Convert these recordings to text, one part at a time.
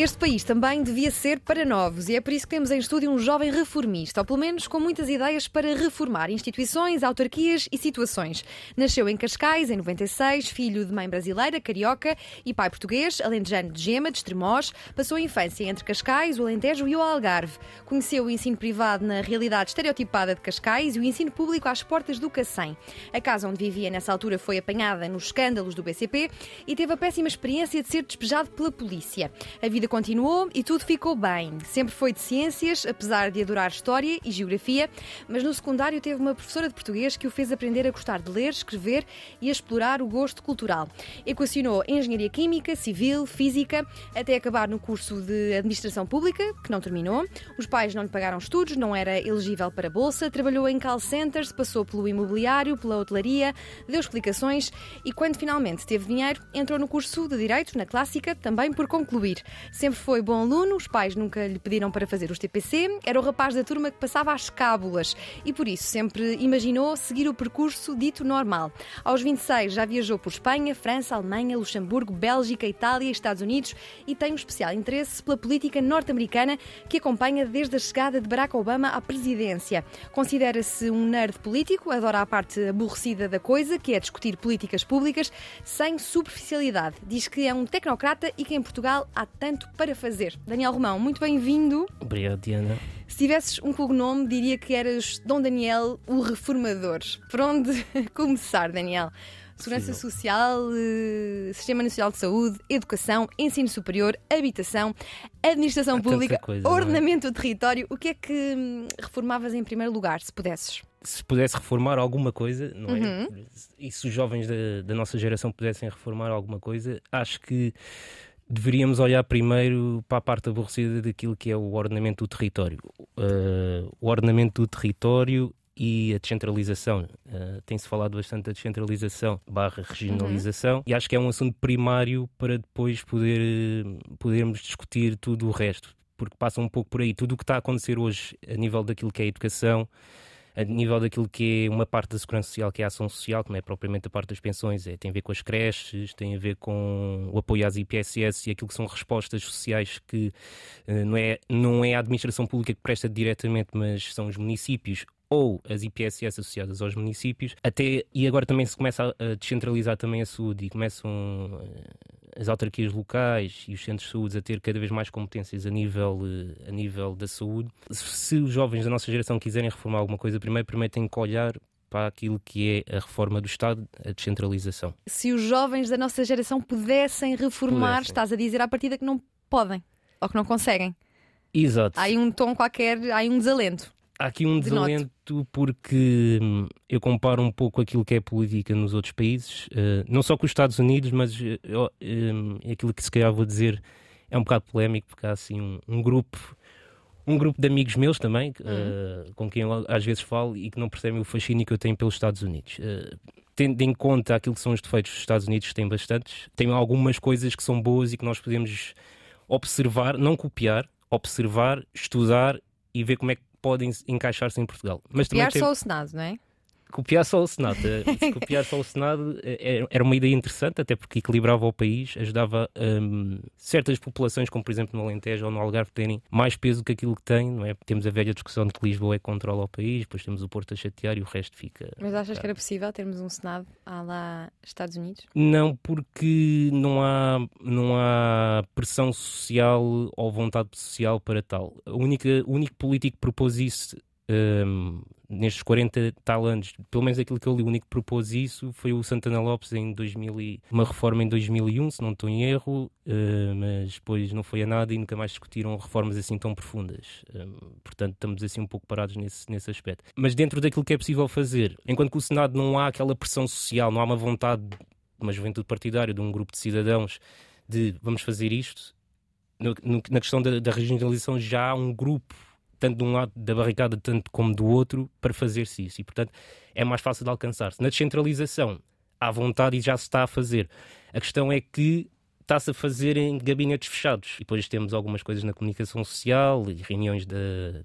Este país também devia ser para novos e é por isso que temos em estúdio um jovem reformista, ou pelo menos com muitas ideias para reformar instituições, autarquias e situações. Nasceu em Cascais, em 96, filho de mãe brasileira, carioca e pai português, alentejano de Gema, de Estremoz. Passou a infância entre Cascais, o Alentejo e o Algarve. Conheceu o ensino privado na realidade estereotipada de Cascais e o ensino público às portas do Cacém. A casa onde vivia nessa altura foi apanhada nos escândalos do BCP e teve a péssima experiência de ser despejado pela polícia. A vida continuou e tudo ficou bem. Sempre foi de ciências, apesar de adorar história e geografia, mas no secundário teve uma professora de português que o fez aprender a gostar de ler, escrever e a explorar o gosto cultural. Equacionou engenharia química, civil, física, até acabar no curso de administração pública, que não terminou. Os pais não lhe pagaram estudos, não era elegível para bolsa, trabalhou em call centers, passou pelo imobiliário, pela hotelaria, deu explicações e quando finalmente teve dinheiro, entrou no curso de direito na clássica, também por concluir. Sempre foi bom aluno, os pais nunca lhe pediram para fazer os TPC, era o rapaz da turma que passava às cábulas e por isso sempre imaginou seguir o percurso dito normal. Aos 26 já viajou por Espanha, França, Alemanha, Luxemburgo, Bélgica, Itália e Estados Unidos e tem um especial interesse pela política norte-americana que acompanha desde a chegada de Barack Obama à presidência. Considera-se um nerd político, adora a parte aborrecida da coisa, que é discutir políticas públicas sem superficialidade. Diz que é um tecnocrata e que em Portugal há tanto para fazer. Daniel Romão, muito bem-vindo. Obrigado, Diana. Se tivesses um cognome, diria que eras Dom Daniel, o reformador. Por onde começar, Daniel? Segurança Social, eh, Sistema Nacional de Saúde, Educação, Ensino Superior, Habitação, Administração Há Pública, coisa, é? Ordenamento do Território. O que é que hum, reformavas em primeiro lugar, se pudesses? Se pudesse reformar alguma coisa, não é? Uhum. E se os jovens da, da nossa geração pudessem reformar alguma coisa, acho que deveríamos olhar primeiro para a parte aborrecida daquilo que é o ordenamento do território. Uh, o ordenamento do território e a descentralização. Uh, Tem-se falado bastante da descentralização barra regionalização Uhum. e acho que é um assunto primário para depois poder, eh, podermos discutir tudo o resto, porque passa um pouco por aí. Tudo o que está a acontecer hoje a nível daquilo que é a educação, a nível daquilo que é uma parte da segurança social, que é a ação social, que não é propriamente a parte das pensões, é, tem a ver com as creches, tem a ver com o apoio às IPSS e aquilo que são respostas sociais que eh, não, é, não é a administração pública que presta diretamente, mas são os municípios ou as IPSS associadas aos municípios, até e agora também se começa a, a descentralizar também a saúde e começam eh, as autarquias locais e os centros de saúde a ter cada vez mais competências a nível, eh, a nível da saúde. Se, se os jovens da nossa geração quiserem reformar alguma coisa, primeiro, primeiro têm que olhar para aquilo que é a reforma do Estado, a descentralização. Se os jovens da nossa geração pudessem reformar, Pudessem. estás a dizer à partida que não podem ou que não conseguem. Exato. Há aí um tom qualquer, há aí um desalento. Há aqui um desalento porque hum, eu comparo um pouco aquilo que é política nos outros países, eh, não só com os Estados Unidos, mas hum, aquilo que se calhar vou dizer é um bocado polémico, porque há assim um, um grupo. Um grupo de amigos meus também, que, eh, com quem eu às vezes falo e que não percebem o fascínio que eu tenho pelos Estados Unidos. Tendo em conta aquilo que são os defeitos dos Estados Unidos, têm bastantes, tem algumas coisas que são boas e que nós podemos observar, não copiar, observar, estudar e ver como é que podem encaixar-se em Portugal. Mas também Piar tem- só o Senado, não é? Copiar só o Senado. Eh, Se copiar só o Senado eh, era uma ideia interessante, até porque equilibrava o país, ajudava hum, certas populações, como por exemplo no Alentejo ou no Algarve, terem mais peso que aquilo que têm, não é? Temos a velha discussão de que Lisboa é que controla o país, depois temos o Porto a chatear e o resto fica. Mas achas que era possível termos um Senado à lá Estados Unidos? Não, porque não há, não há pressão social ou vontade social para tal. A única, o único político que propôs isso hum, nestes 40 tal anos, pelo menos aquilo que eu li, o único que propôs isso foi o Santana Lopes em 2000 e, uma reforma em 2001, se não estou em erro, eh, mas depois não foi a nada e nunca mais discutiram reformas assim tão profundas. Portanto, estamos assim um pouco parados nesse, nesse aspecto. Mas dentro daquilo que é possível fazer, enquanto que o Senado não há aquela pressão social, não há uma vontade de uma juventude partidária, de um grupo de cidadãos, de vamos fazer isto, no- no- na questão da, da regionalização já há um grupo tanto de um lado da barricada, tanto como do outro, para fazer-se isso. E, portanto, é mais fácil de alcançar-se. Na descentralização, há vontade e já se está a fazer. A questão é que está-se a fazer em gabinetes fechados. E depois temos algumas coisas na comunicação social e reuniões da,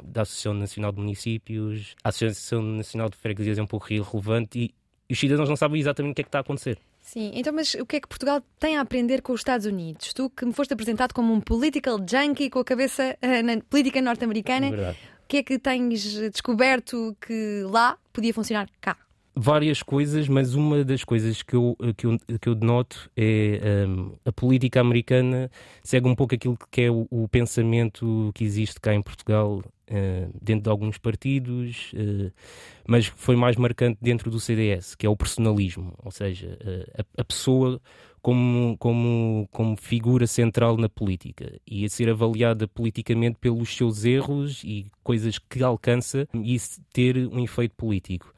da Associação Nacional de Municípios. A Associação Nacional de Freguesias é um pouco irrelevante e, e os cidadãos não sabem exatamente o que é que está a acontecer. Sim, então, mas o que é que Portugal tem a aprender com os Estados Unidos? Tu que me foste apresentado como um political junkie com a cabeça uh, na política norte-americana, É o que é que tens descoberto que lá podia funcionar cá? várias coisas, mas uma das coisas que eu, que eu, que eu denoto é um, a política americana segue um pouco aquilo que é o, o pensamento que existe cá em Portugal, dentro de alguns partidos, uh, mas foi mais marcante dentro do CDS, que é o personalismo, ou seja, a, a pessoa como, como, como figura central na política e a ser avaliada politicamente pelos seus erros e coisas que alcança e ter um efeito político.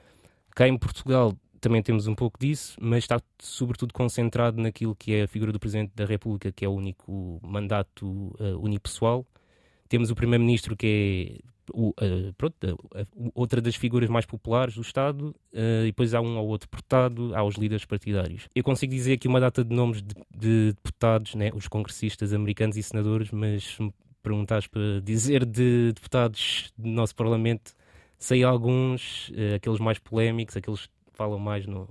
Cá em Portugal também temos um pouco disso, mas está sobretudo concentrado naquilo que é a figura do Presidente da República, que é o único mandato uh, unipessoal. Temos o Primeiro-Ministro, que é o, uh, pronto, uh, outra das figuras mais populares do Estado, e depois há um ou outro deputado, há os líderes partidários. Eu consigo dizer aqui uma data de nomes de, de deputados, né, os congressistas americanos e senadores, mas se me perguntares para dizer de deputados do nosso Parlamento, sei alguns, uh, aqueles mais polémicos, aqueles que falam mais, não,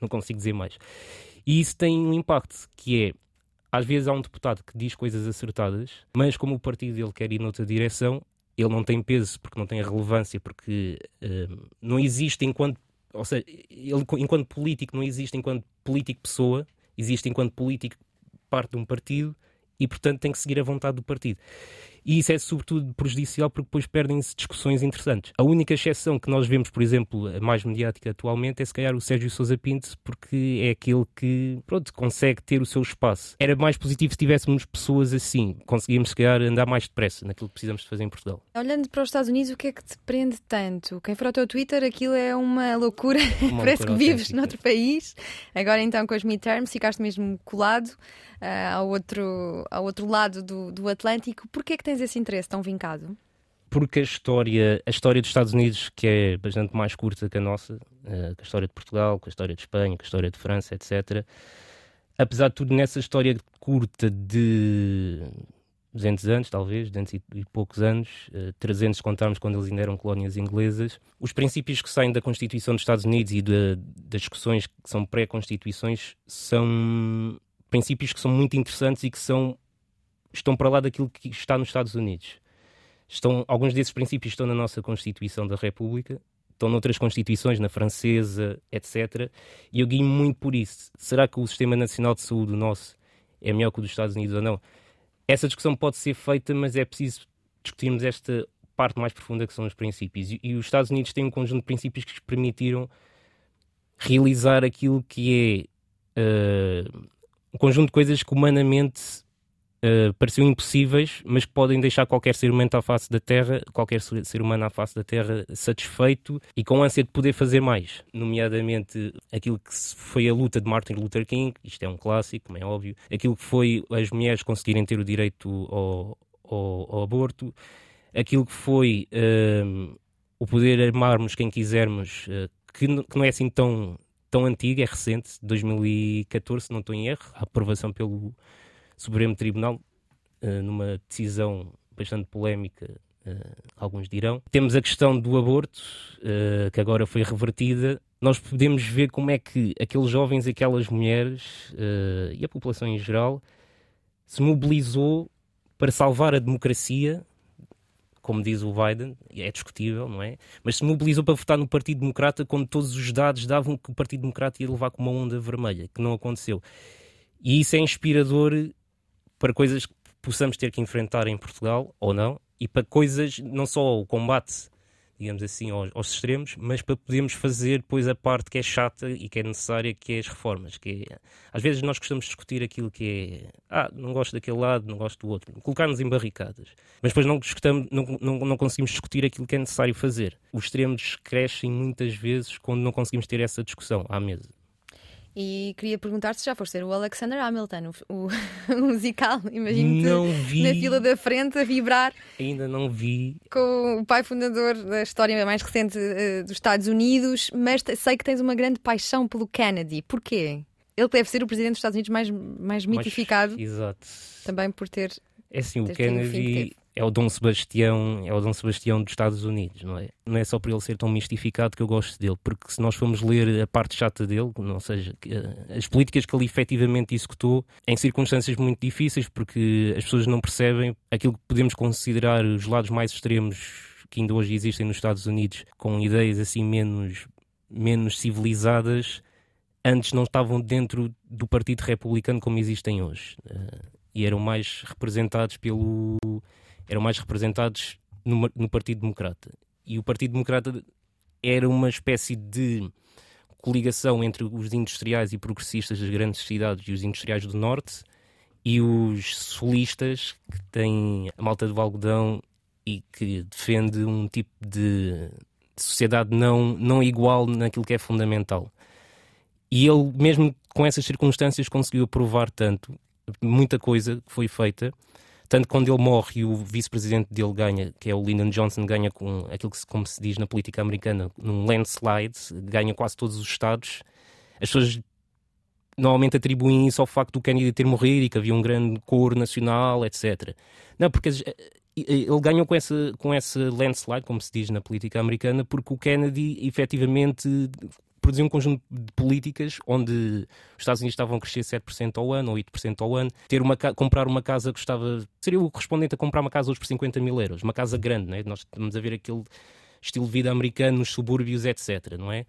não consigo dizer mais. E isso tem um impacto, que é, às vezes há um deputado que diz coisas acertadas, mas como o partido dele quer ir noutra direção, ele não tem peso, porque não tem relevância, porque uh, não existe enquanto, ou seja, ele enquanto político não existe enquanto político pessoa, existe enquanto político parte de um partido, e portanto tem que seguir a vontade do partido. E isso é sobretudo prejudicial porque depois perdem-se discussões interessantes. A única exceção que nós vemos, por exemplo, a mais mediática atualmente é se calhar o Sérgio Sousa Pinto, porque é aquele que pronto, consegue ter o seu espaço. Era mais positivo se tivéssemos pessoas assim, conseguíamos se calhar andar mais depressa naquilo que precisamos de fazer em Portugal. Olhando para os Estados Unidos, o que é que te prende tanto? Quem for ao teu Twitter, aquilo é uma loucura, uma parece loucura que vives noutro país. Agora então com as midterms ficaste mesmo colado uh, ao, outro, ao outro lado do, do Atlântico. Porquê é que tens esse interesse tão vincado? Porque a história, a história dos Estados Unidos, que é bastante mais curta que a nossa, com a história de Portugal, com a história de Espanha, com a história de França, etc. Apesar de tudo, nessa história curta de 200 anos, talvez, 200 e poucos anos, uh, 300 se contarmos quando eles ainda eram colónias inglesas, os princípios que saem da Constituição dos Estados Unidos e de, das discussões que são pré-constituições são princípios que são muito interessantes e que são estão para lá daquilo que está nos Estados Unidos. Estão, alguns desses princípios estão na nossa Constituição da República, estão noutras constituições, na francesa, etc. E eu guio muito por isso. Será que o Sistema Nacional de Saúde nosso é melhor que o dos Estados Unidos ou não? Essa discussão pode ser feita, mas é preciso discutirmos esta parte mais profunda que são os princípios. E, e os Estados Unidos têm um conjunto de princípios que lhes permitiram realizar aquilo que é uh, um conjunto de coisas que humanamente uh, pareciam impossíveis, mas que podem deixar qualquer ser humano à face da Terra, qualquer ser humano à face da Terra satisfeito e com ânsia de poder fazer mais. Nomeadamente aquilo que foi a luta de Martin Luther King, isto é um clássico, como é óbvio, aquilo que foi as mulheres conseguirem ter o direito ao, ao, ao aborto, aquilo que foi uh, o poder armarmos quem quisermos, uh, que, que não é assim tão tão antiga, é recente, 2014, se não estou em erro, a aprovação pelo Supremo Tribunal, uh, numa decisão bastante polémica, uh, alguns dirão. Temos a questão do aborto, uh, que agora foi revertida. Nós podemos ver como é que aqueles jovens, aquelas mulheres e a população em geral se mobilizou para salvar a democracia como diz o Biden, é discutível, não é? Mas se mobilizou para votar no Partido Democrata quando todos os dados davam que o Partido Democrata ia levar com uma onda vermelha, que não aconteceu. E isso é inspirador para coisas que possamos ter que enfrentar em Portugal, ou não, e para coisas, não só o combate, digamos assim, aos, aos extremos, mas para podermos fazer depois a parte que é chata e que é necessária, que é as reformas. Que é, às vezes nós gostamos de discutir aquilo que é, ah, não gosto daquele lado, não gosto do outro, colocar-nos em barricadas. Mas depois não, discutamos, não, não, não conseguimos discutir aquilo que é necessário fazer. Os extremos crescem muitas vezes quando não conseguimos ter essa discussão à mesa. E queria perguntar se já foste ser o Alexander Hamilton, o, o, musical. Imagino-te na fila da frente a vibrar. Ainda não vi. Com o pai fundador da história mais recente uh, dos Estados Unidos, mas sei que tens uma grande paixão pelo Kennedy. Porquê? Ele deve ser o presidente dos Estados Unidos mais, mais mitificado. Mais, exato. Também por ter. É assim, o Kennedy é o Dom Sebastião, é o Dom Sebastião dos Estados Unidos, não é? Não é só por ele ser tão mistificado que eu gosto dele, porque se nós formos ler a parte chata dele, não seja, eh, as políticas que ele efetivamente executou em circunstâncias muito difíceis, porque as pessoas não percebem aquilo que podemos considerar os lados mais extremos que ainda hoje existem nos Estados Unidos, com ideias assim menos, menos civilizadas, antes não estavam dentro do Partido Republicano como existem hoje. Uh, e eram mais representados pelo eram mais representados no, no Partido Democrata. E o Partido Democrata era uma espécie de coligação entre os industriais e progressistas das grandes cidades e os industriais do Norte e os solistas que têm a malta de algodão e que defende um tipo de, de sociedade não, não igual naquilo que é fundamental. E ele, mesmo com essas circunstâncias, conseguiu aprovar tanto, muita coisa que foi feita, tanto quando ele morre e o vice-presidente dele ganha, que é o Lyndon Johnson, ganha com aquilo que, como se diz na política americana, num landslide, ganha quase todos os estados. As pessoas normalmente atribuem isso ao facto do Kennedy ter morrido e que havia um grande coro nacional, etc. Não, porque eh, ele ganhou com essa, com essa landslide, como se diz na política americana, porque o Kennedy efetivamente produzir um conjunto de políticas onde os Estados Unidos estavam a crescer 7% ao ano ou 8% ao ano, ter uma, comprar uma casa custava. seria o correspondente a comprar uma casa hoje por 50 mil euros, uma casa grande, não é? Nós estamos a ver aquele estilo de vida americano nos subúrbios, etc. Não é?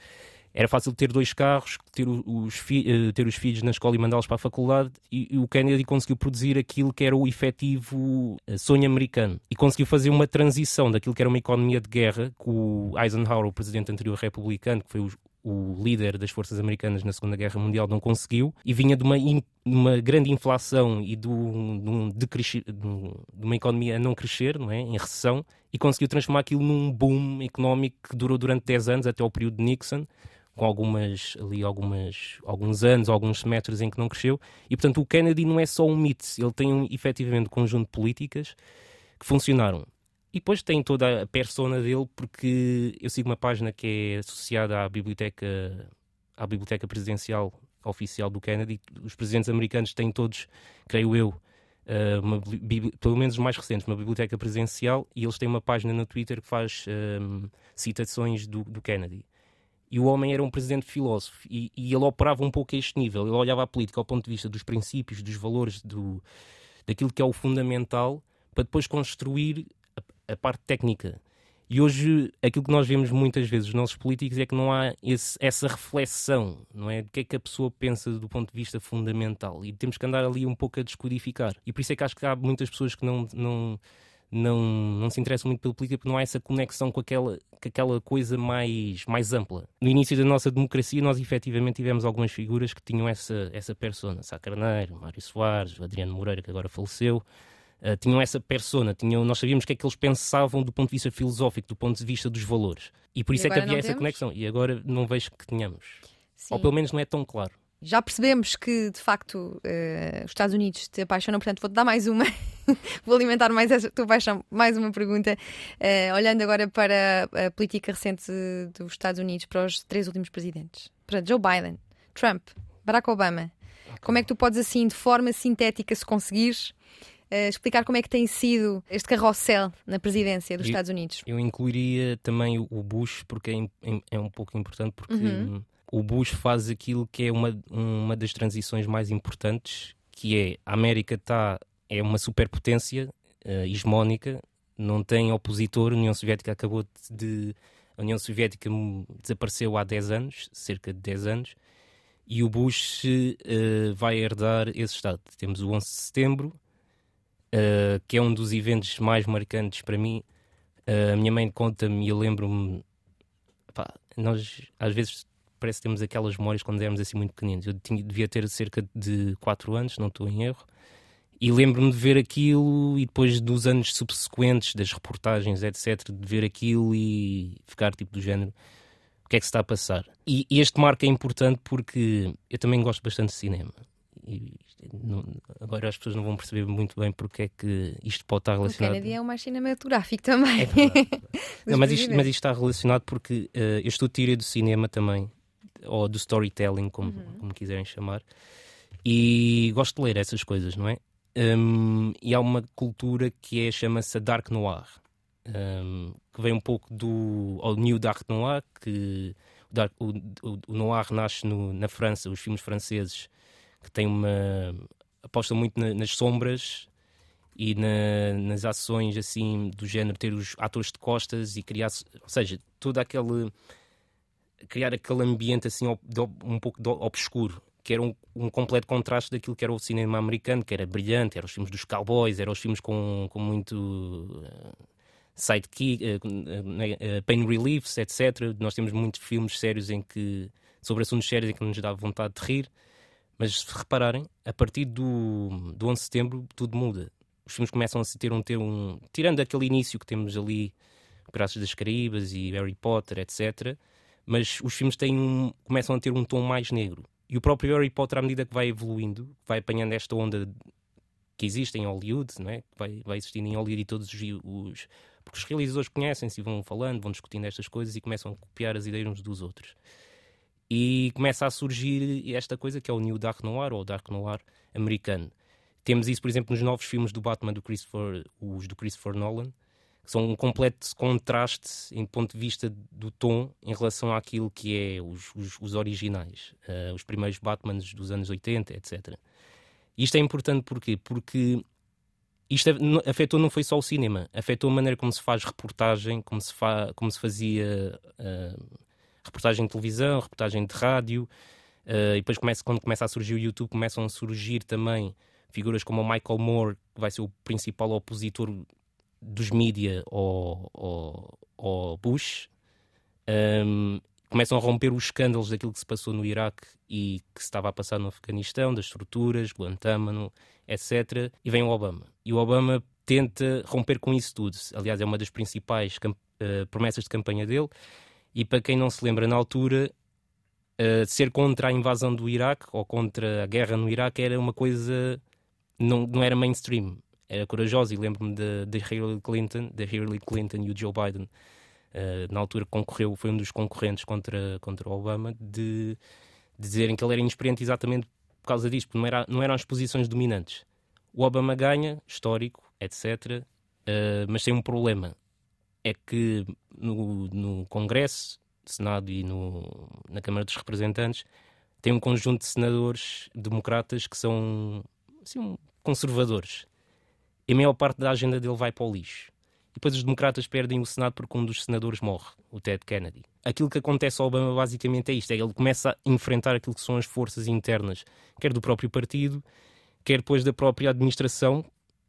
Era fácil ter dois carros, ter os, eh, ter os filhos na escola e mandá-los para a faculdade, e, o Kennedy conseguiu produzir aquilo que era o efetivo eh, sonho americano. E conseguiu fazer uma transição daquilo que era uma economia de guerra, com o Eisenhower, o presidente anterior republicano, que foi o, o líder das forças americanas na Segunda Guerra Mundial não conseguiu e vinha de uma, in, uma grande inflação e de, um, de, de, uma economia a não crescer, não é? em recessão, e conseguiu transformar aquilo num boom económico que durou durante 10 anos até o período de Nixon, com algumas ali algumas alguns anos, alguns semestres em que não cresceu. E portanto o Kennedy não é só um mito, ele tem um, efetivamente um conjunto de políticas que funcionaram. E depois tem toda a persona dele, porque eu sigo uma página que é associada à biblioteca, à biblioteca presidencial oficial do Kennedy. Os presidentes americanos têm todos, creio eu, eh, uma, pelo menos os mais recentes, uma biblioteca presidencial e eles têm uma página no Twitter que faz um, ehm, citações do, do, Kennedy. E o homem era um presidente filósofo e, e, ele operava um pouco a este nível. Ele olhava a política ao ponto de vista dos princípios, dos valores, do, daquilo que é o fundamental, para depois construir a parte técnica. E hoje aquilo que nós vemos muitas vezes os nossos políticos é que não há esse, essa reflexão, não é? Do que é que a pessoa pensa do ponto de vista fundamental. E temos que andar ali um pouco a descodificar. E por isso é que acho que há muitas pessoas que não, não, não, não se interessam muito pela política porque não há essa conexão com aquela, com aquela coisa mais, mais ampla. No início da nossa democracia, nós efetivamente tivemos algumas figuras que tinham essa, essa persona. Sá Carneiro, Mário Soares, Adriano Moreira, que agora faleceu. Uh, tinham essa persona, tinham, nós sabíamos o que é que eles pensavam do ponto de vista filosófico, do ponto de vista dos valores. E por isso e é que havia essa temos? conexão. E agora não vejo que tenhamos. Sim. Ou pelo menos não é tão claro. Já percebemos que, de facto, uh, os Estados Unidos te apaixonam, portanto, vou-te dar mais uma. vou alimentar mais essa tua paixão. Mais uma pergunta. Uh, olhando agora para a política recente dos Estados Unidos, para os três últimos presidentes: para Joe Biden, Trump, Barack Obama. Como é que tu podes, assim, de forma sintética, se conseguires, uh, explicar como é que tem sido este carrossel na presidência dos eu, Estados Unidos. Eu incluiria também o Bush, porque é, é um pouco importante, porque uhum. o Bush faz aquilo que é uma, uma das transições mais importantes, que é a América está é uma superpotência uh, hegemónica, não tem opositor, a União Soviética acabou de... A União Soviética desapareceu há 10 anos, cerca de 10 anos, e o Bush uh, vai herdar esse Estado. Temos o 11 de setembro, uh, que é um dos eventos mais marcantes para mim. Uh, a minha mãe conta-me e eu lembro-me. Nós às vezes parece que temos aquelas memórias quando éramos assim muito pequeninos. Eu tinha, devia ter cerca de 4 anos, não estou em erro. E lembro-me de ver aquilo e depois dos anos subsequentes, das reportagens, etc., de ver aquilo e ficar tipo do género: o que é que se está a passar. E este marco é importante porque eu também gosto bastante de cinema. E não, agora as pessoas não vão perceber muito bem porque é que isto pode estar relacionado. O Kennedy é o mais cinematográfico também. É não, mas, isto, mas, isto, está relacionado porque uh, eu estou tira do cinema também, ou do storytelling, como, uhum. como quiserem chamar, e gosto de ler essas coisas, não é? Um, e há uma cultura que é, chama-se Dark Noir, um, que vem um pouco do ao New Dark Noir, que o, o, o Noir nasce no, na França, os filmes franceses que tem uma aposta muito na, nas sombras e na, nas ações assim do género ter os atores de costas e criar, ou seja, todo aquele criar aquele ambiente assim um pouco obscuro que era um, um, completo contraste daquilo que era o cinema americano, que era brilhante, eram os filmes dos cowboys, eram os filmes com, com muito uh, sidekick, uh, uh, pain reliefs, etc. Nós temos muitos filmes sérios em que sobre assuntos sérios em que nos dá vontade de rir. Mas se repararem, a partir do, do 11 de setembro tudo muda. Os filmes começam a ter um, ter um. Tirando aquele início que temos ali, Piratas das Caraíbas e Harry Potter, etc. Mas os filmes têm um, começam a ter um tom mais negro. E o próprio Harry Potter, à medida que vai evoluindo, vai apanhando esta onda que existe em Hollywood, não é? vai, vai existindo em Hollywood e todos os, os. Porque os realizadores conhecem-se e vão falando, vão discutindo estas coisas e começam a copiar as ideias uns dos outros. E começa a surgir esta coisa que é o New Dark Noir ou Dark Noir americano. Temos isso, por exemplo, nos novos filmes do Batman do Christopher, os do Christopher Nolan, que são um completo contraste em ponto de vista do tom em relação àquilo que é os, os, os originais, uh, os primeiros Batmans dos anos 80, etc. Isto é importante porquê? porque isto afetou não foi só o cinema, afetou a maneira como se faz reportagem, como se, fa, como se fazia uh, reportagem de televisão, reportagem de rádio, uh, e depois começa, quando começa a surgir o YouTube, começam a surgir também figuras como o Michael Moore, que vai ser o principal opositor dos mídia ao, ao, ao Bush. Um, começam a romper os escândalos daquilo que se passou no Iraque e que se estava a passar no Afeganistão, das estruturas, Guantánamo, etc. E vem o Obama. E o Obama tenta romper com isso tudo. Aliás, é uma das principais uh, promessas de campanha dele. E para quem não se lembra, na altura, uh, ser contra a invasão do Iraque ou contra a guerra no Iraque era uma coisa. não, não era mainstream. Era corajoso. E lembro-me de, Hillary Clinton, de Hillary Clinton e o Joe Biden, uh, na altura concorreu, foi um dos concorrentes contra, contra o Obama, de, de dizerem que ele era inexperiente exatamente por causa disso, porque não, era, não eram as posições dominantes. O Obama ganha, histórico, etc. Uh, eh, mas tem um problema é que no, no Congresso, Senado e no, na Câmara dos Representantes tem um conjunto de senadores democratas que são assim, conservadores. E a maior parte da agenda dele vai para o lixo. E depois os democratas perdem o Senado porque um dos senadores morre, o Ted Kennedy. Aquilo que acontece ao Obama basicamente é isto: é ele começa a enfrentar aquilo que são as forças internas, quer do próprio partido, quer depois da própria administração,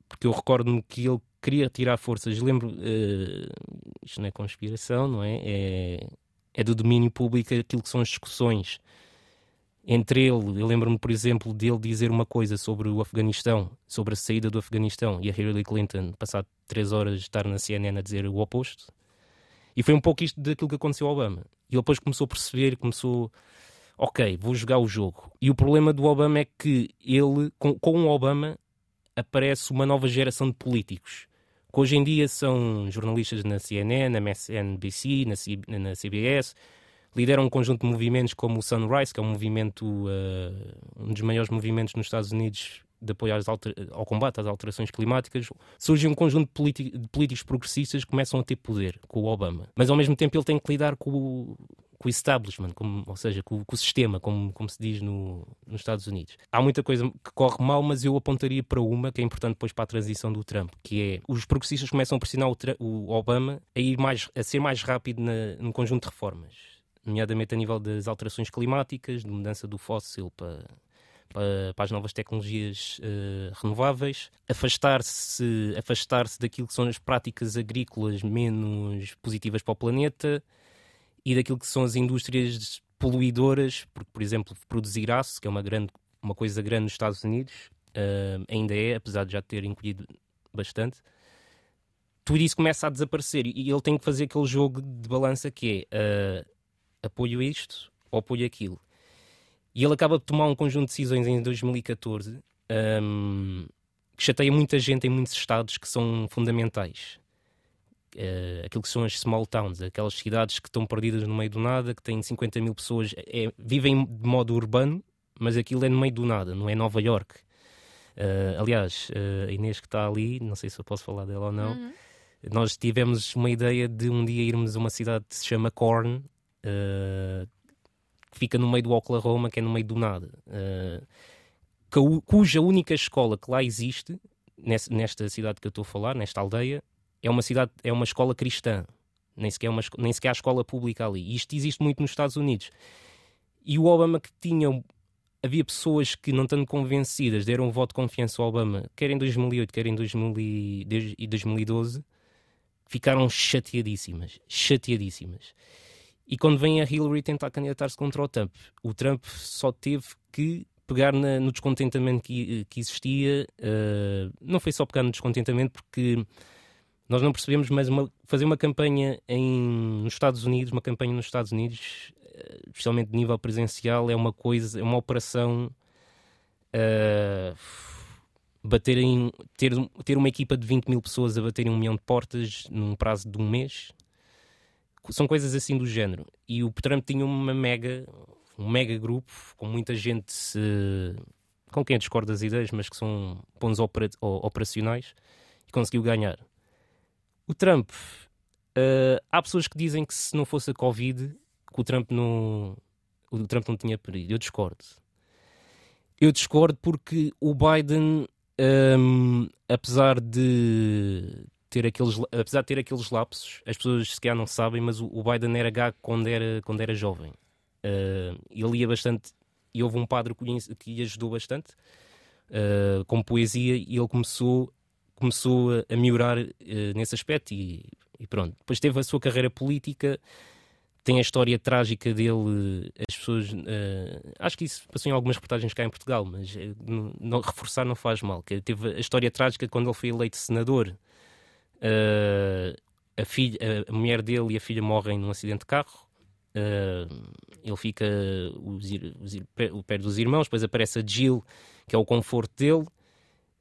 porque eu recordo-me que ele queria tirar forças. Lembro, uh, isto não é conspiração, não é? é? É do domínio público aquilo que são as discussões entre ele. Eu lembro-me, por exemplo, dele dizer uma coisa sobre o Afeganistão, sobre a saída do Afeganistão, e a Hillary Clinton, passado três horas, estar na CNN a dizer o oposto. E foi um pouco isto daquilo que aconteceu ao Obama. E ele depois começou a perceber, começou, ok, vou jogar o jogo. E o problema do Obama é que ele, com, com o Obama, aparece uma nova geração de políticos que hoje em dia são jornalistas na CNN, na MSNBC, na, C, na CBS, lideram um conjunto de movimentos como o Sunrise, que é um movimento, uh, um dos maiores movimentos nos Estados Unidos de apoio ao combate às alterações climáticas, surge um conjunto de, de, políticos progressistas que começam a ter poder com o Obama. Mas ao mesmo tempo ele tem que lidar com o, com o establishment, ou seja, com, com, o sistema, como, como se diz no, nos Estados Unidos. Há muita coisa que corre mal, mas eu apontaria para uma que é importante depois para a transição do Trump, que é os progressistas começam a pressionar o, o Obama a ir mais, a ser mais rápido na, num conjunto de reformas, nomeadamente a nível das alterações climáticas, de mudança do fóssil para para, as novas tecnologias uh, renováveis, afastar-se afastar daquilo que são as práticas agrícolas menos positivas para o planeta e daquilo que são as indústrias poluidoras, porque, por exemplo, produzir aço, que é uma, grande, uma coisa grande nos Estados Unidos, uh, ainda é, apesar de já ter encolhido bastante, tudo isso começa a desaparecer e ele tem que fazer aquele jogo de balança que é uh, apoio isto ou apoio aquilo. E ele acaba de tomar um conjunto de decisões em 2014 um, que chateia muita gente em muitos estados que são fundamentais. Uh, aquilo que são as small towns, aquelas cidades que estão perdidas no meio do nada, que têm 50 mil pessoas, é, vivem de modo urbano, mas aquilo é no meio do nada, não é Nova York. Uh, aliás, uh, a Inês que está ali, não sei se eu posso falar dela ou não, uhum. nós tivemos uma ideia de um dia irmos a uma cidade que se chama Corn, que fica no meio do Oklahoma, que é no meio do nada, cuja única escola que lá existe, nesta cidade que eu estou a falar, nesta aldeia, é uma cidade, é uma escola cristã. Nem sequer, é uma, nem sequer há escola pública ali. Isto existe muito nos Estados Unidos. E o Obama que tinha havia pessoas que, não estando convencidas, deram um voto de confiança ao Obama, quer em 2008, quer em 2012, ficaram chateadíssimas. Chateadíssimas. E quando vem a Hillary tentar candidatar-se contra o Trump, o Trump só teve que pegar na, no descontentamento que, que existia. Uh, não foi só pegar no descontentamento, porque nós não percebemos, mas uma, fazer uma campanha em, nos Estados Unidos, uma campanha nos Estados Unidos, especialmente de nível presencial, é uma coisa, é uma operação. Uh, bater em, ter, ter uma equipa de 20 mil pessoas a baterem um milhão de portas num prazo de um mês são coisas assim do género. E o Trump tinha uma mega, um mega grupo com muita gente com quem discorda das ideias, mas que são pontos opera, operacionais e conseguiu ganhar. O Trump, uh, há pessoas que dizem que se não fosse a Covid, que o Trump não, o Trump não tinha perdido. Eu discordo. Eu discordo porque o Biden, um, apesar de ter aqueles, apesar de ter aqueles lapsos, as pessoas se calhar não sabem, mas o, o Biden era gago quando era, quando era jovem. Uh, ele ia bastante, e houve um padre que, que ajudou bastante uh, com poesia, e ele começou, começou a, melhorar uh, nesse aspecto. E, e, pronto, depois teve a sua carreira política tem a história trágica dele, as pessoas. Uh, acho que isso passou em algumas reportagens cá em Portugal, mas uh, não, reforçar não faz mal. Que teve a história trágica quando ele foi eleito senador. Uh, a, filha, a, mulher dele e a filha morrem num acidente de carro. ele fica os, os, perto dos irmãos, depois aparece a Jill, que é o conforto dele.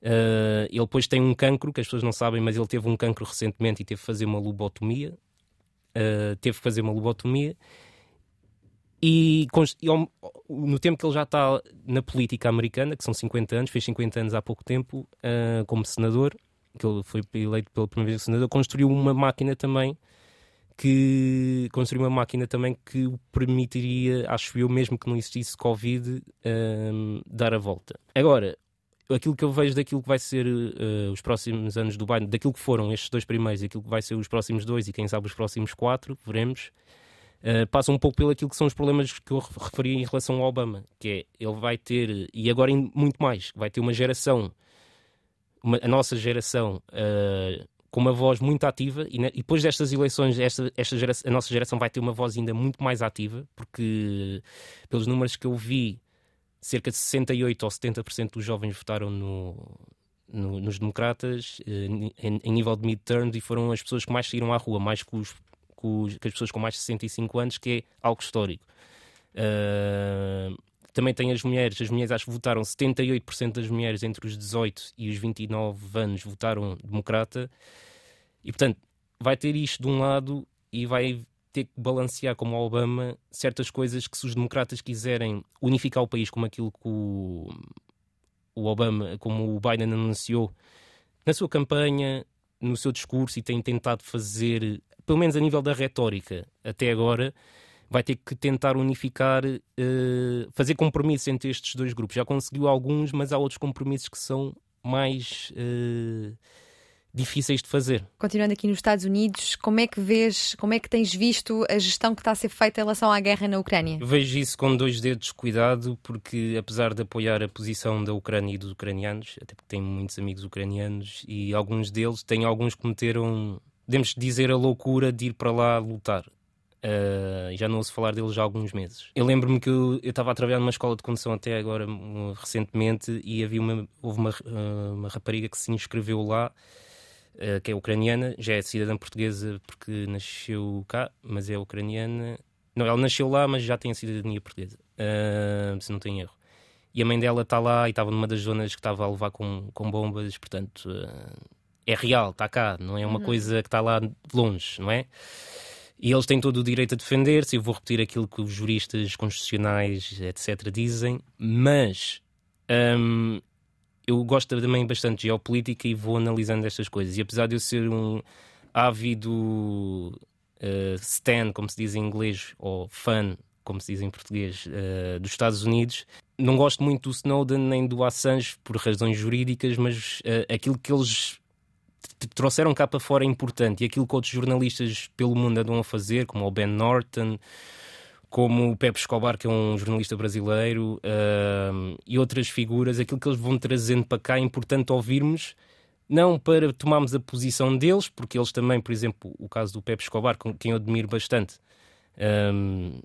Ele depois tem um cancro, que as pessoas não sabem, mas ele teve um cancro recentemente e teve que fazer uma lobotomia uh, teve que fazer uma lobotomia. E, e no tempo que ele já está na política americana, que são 50 anos, fez 50 anos há pouco tempo, uh, como senador, que ele foi eleito pela primeira vez senador, construiu uma máquina também que construiu uma máquina também que o permitiria, acho eu, mesmo que não existisse Covid, uh, dar a volta. Agora, aquilo que eu vejo daquilo que vai ser uh, os próximos anos do Biden, daquilo que foram estes dois primeiros, aquilo que vai ser os próximos dois e quem sabe os próximos quatro, veremos, uh, passa um pouco pelo aquilo que são os problemas que eu referi em relação ao Obama, que é ele vai ter, e agora muito mais, vai ter uma geração, uma, a nossa geração, uh, com uma voz muito ativa, e, e depois destas eleições, esta, esta geração, a nossa geração vai ter uma voz ainda muito mais ativa, porque pelos números que eu vi cerca de 68 ou 70% dos jovens votaram no, no, nos democratas eh, em, em, nível de midterm e foram as pessoas que mais saíram à rua, mais que, os, que as pessoas com mais de 65 anos, que é algo histórico. Uh, também tem as mulheres, as mulheres acho que votaram 78% das mulheres entre os 18 e os 29 anos votaram democrata e portanto vai ter isto de um lado e vai ter que balancear, como o Obama, certas coisas que, se os democratas quiserem unificar o país como aquilo que o, o Obama, como o Biden anunciou na sua campanha, no seu discurso e tem tentado fazer, pelo menos a nível da retórica até agora, vai ter que tentar unificar, uh, fazer compromissos entre estes dois grupos. Já conseguiu alguns, mas há outros compromissos que são mais. Uh, difíceis de fazer. Continuando aqui nos Estados Unidos, como é que vês, como é que tens visto a gestão que está a ser feita em relação à guerra na Ucrânia? Vejo isso com dois dedos cuidado, porque apesar de apoiar a posição da Ucrânia e dos ucranianos, até porque tenho muitos amigos ucranianos e alguns deles, tenho alguns que cometeram, podemos dizer, a loucura de ir para lá lutar. Uh, já não ouço falar deles há alguns meses. Eu lembro-me que eu estava a trabalhar numa escola de condução até agora, recentemente, e havia uma, houve uma, uh, uma rapariga que se inscreveu lá que é ucraniana, já é cidadã portuguesa porque nasceu cá, mas é ucraniana Não, ela nasceu lá, mas já tem a cidadania portuguesa, uh, se não tem erro. E a mãe dela está lá e estava numa das zonas que estava a levar com, com bombas, portanto, uh, é real, está cá, não é uma uhum. coisa que está lá longe, não é? E eles têm todo o direito a defender-se. Eu vou repetir aquilo que os juristas constitucionais, etc., dizem, mas um, eu gosto também bastante de geopolítica e vou analisando estas coisas. E apesar de eu ser um ávido uh, stan, como se diz em inglês, ou fan, como se diz em português, uh, dos Estados Unidos, não gosto muito do Snowden nem do Assange por razões jurídicas, mas uh, aquilo que eles trouxeram cá para fora é importante e aquilo que outros jornalistas pelo mundo andam a fazer, como o Ben Norton, como o Pepe Escobar, que é um jornalista brasileiro, uh, e outras figuras, aquilo que eles vão trazendo para cá é importante ouvirmos, não para tomarmos a posição deles, porque eles também, por exemplo, o caso do Pepe Escobar, com quem eu admiro bastante, um,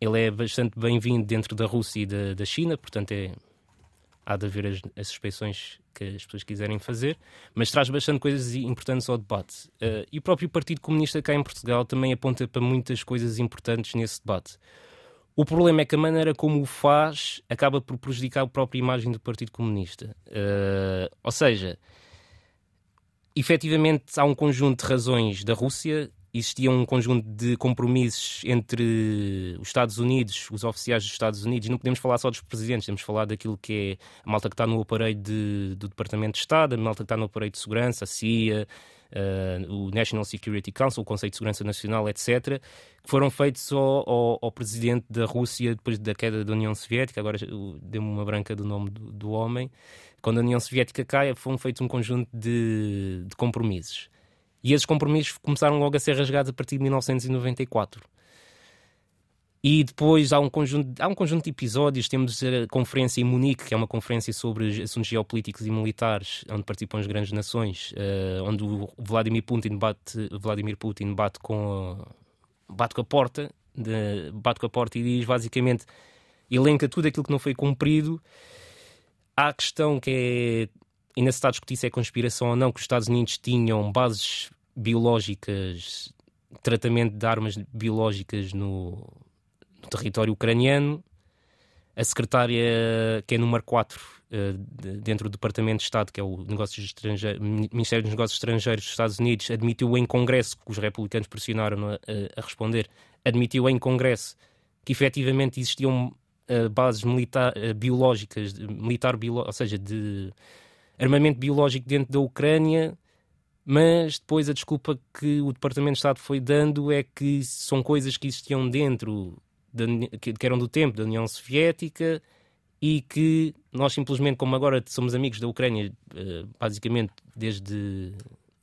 ele é bastante bem-vindo dentro da Rússia e da, da China, portanto é há de haver as, as suspeições que as pessoas quiserem fazer, mas traz bastante coisas importantes ao debate. Uh, e o próprio Partido Comunista cá em Portugal também aponta para muitas coisas importantes nesse debate. O problema é que a maneira como o faz acaba por prejudicar a própria imagem do Partido Comunista. Uh, ou seja, efetivamente há um conjunto de razões da Rússia existia um conjunto de compromissos entre os Estados Unidos, os oficiais dos Estados Unidos, não podemos falar só dos presidentes, temos falar daquilo que é a malta que está no aparelho de, do Departamento de Estado, a malta que está no aparelho de segurança, a CIA, uh, o National Security Council, o Conselho de Segurança Nacional, etc., que foram feitos ao, ao, ao, presidente da Rússia depois da queda da União Soviética, agora deu-me uma branca do nome do, do homem, quando a União Soviética cai, foram feitos um conjunto de, de compromissos. E esses compromissos começaram logo a ser rasgados a partir de 1994. E depois há um, conjunto, há um conjunto de episódios. Temos a conferência em Munique, que é uma conferência sobre assuntos geopolíticos e militares, onde participam as grandes nações, uh, onde o Vladimir Putin bate, Vladimir Putin bate, com, bate com a porta, de, bate com a porta e diz basicamente elenca tudo aquilo que não foi cumprido. Há a questão que é ainda se está a discutir se é conspiração ou não, que os Estados Unidos tinham bases biológicas, tratamento de armas biológicas no, no território ucraniano. A secretária, que é número 4 uh, dentro do Departamento de Estado, que é o Negócios Ministério dos Negócios Estrangeiros dos Estados Unidos, admitiu em Congresso, que os republicanos pressionaram a, a responder, admitiu em Congresso que efetivamente existiam uh, bases militar, uh, biológicas, militar ou seja, de armamento biológico dentro da Ucrânia, mas depois a desculpa que o Departamento de Estado foi dando é que são coisas que existiam dentro, que eram do tempo da União Soviética e que nós simplesmente, como agora somos amigos da Ucrânia, eh, basicamente desde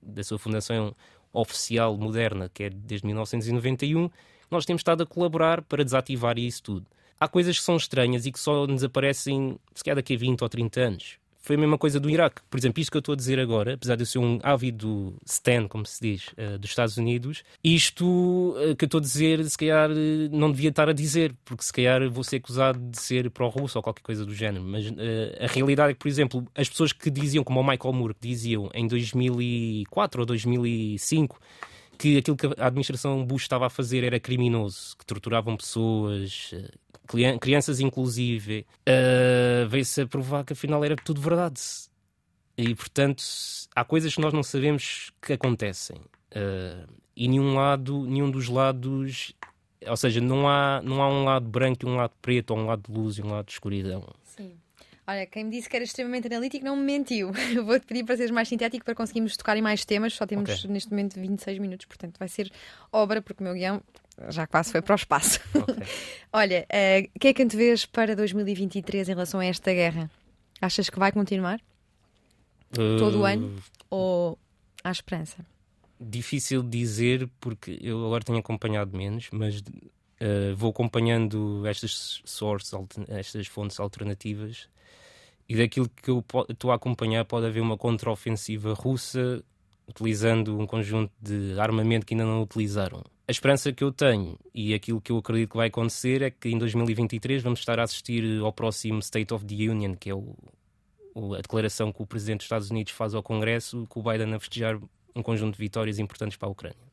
da sua fundação oficial moderna, que é desde 1991, nós temos estado a colaborar para desativar isso tudo. Há coisas que são estranhas e que só nos aparecem, se calhar daqui a 20 ou 30 anos foi a mesma coisa do Iraque. Por exemplo, isto que eu estou a dizer agora, apesar de eu ser um ávido stan, como se diz, uh, dos Estados Unidos, isto uh, que eu estou a dizer, se calhar uh, não devia estar a dizer, porque se calhar vou ser acusado de ser pró-russo ou qualquer coisa do género. Mas a realidade é que, por exemplo, as pessoas que diziam, como o Michael Moore, que diziam em 2004 ou 2005 que aquilo que a administração Bush estava a fazer era criminoso, que torturavam pessoas, crianças inclusive, uh, veio-se a provar que afinal era tudo verdade. E portanto, há coisas que nós não sabemos que acontecem. Uh, e nenhum lado, nenhum dos lados, ou seja, não há, não há um lado branco e um lado preto, ou um lado de luz e um lado de escuridão. Olha, quem me disse que era extremamente analítico não me mentiu. Vou-te pedir para seres mais sintético para conseguirmos tocar em mais temas. Só temos okay. neste momento 26 minutos, portanto vai ser obra, porque o meu guião já quase foi para o espaço. Okay. Olha, o uh, que é que antevês para 2023 em relação a esta guerra? Achas que vai continuar? Uh... Todo o ano? Ou há esperança? Difícil dizer, porque eu agora tenho acompanhado menos, mas uh, vou acompanhando estas sources, estas fontes alternativas e daquilo que eu estou a acompanhar pode haver uma contraofensiva russa utilizando um conjunto de armamento que ainda não utilizaram. A esperança que eu tenho e aquilo que eu acredito que vai acontecer é que em 2023 vamos estar a assistir ao próximo State of the Union, que é o, a declaração que o Presidente dos Estados Unidos faz ao Congresso, com o Biden a festejar um conjunto de vitórias importantes para a Ucrânia.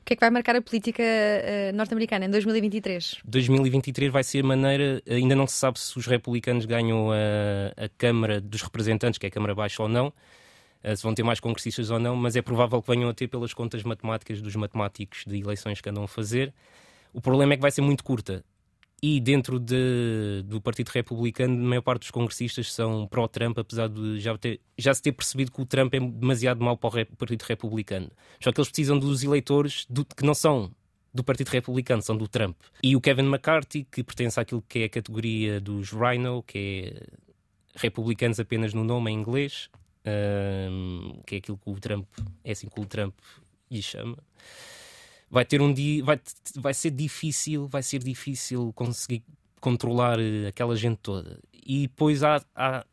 O que é que vai marcar a política uh, norte-americana em 2023? 2023 vai ser maneira, ainda não se sabe se os republicanos ganham a, a Câmara dos Representantes, que é a Câmara Baixa ou não, uh, se vão ter mais congressistas ou não, mas é provável que venham a ter pelas contas matemáticas dos matemáticos de eleições que andam a fazer. O problema é que vai ser muito curta. E dentro de, do Partido Republicano, a maior parte dos congressistas são pró-Trump, apesar de já, ter, já se ter percebido que o Trump é demasiado mau para o Partido Republicano. Só que eles precisam dos eleitores do, que não são do Partido Republicano, são do Trump. E o Kevin McCarthy, que pertence àquilo que é a categoria dos Rhino, que é republicanos apenas no nome em inglês, um, que é aquilo que o Trump, é assim que o Trump lhe chama vai ter um dia, vai, vai ser difícil, vai ser difícil conseguir controlar eh, aquela gente toda. E depois há, há,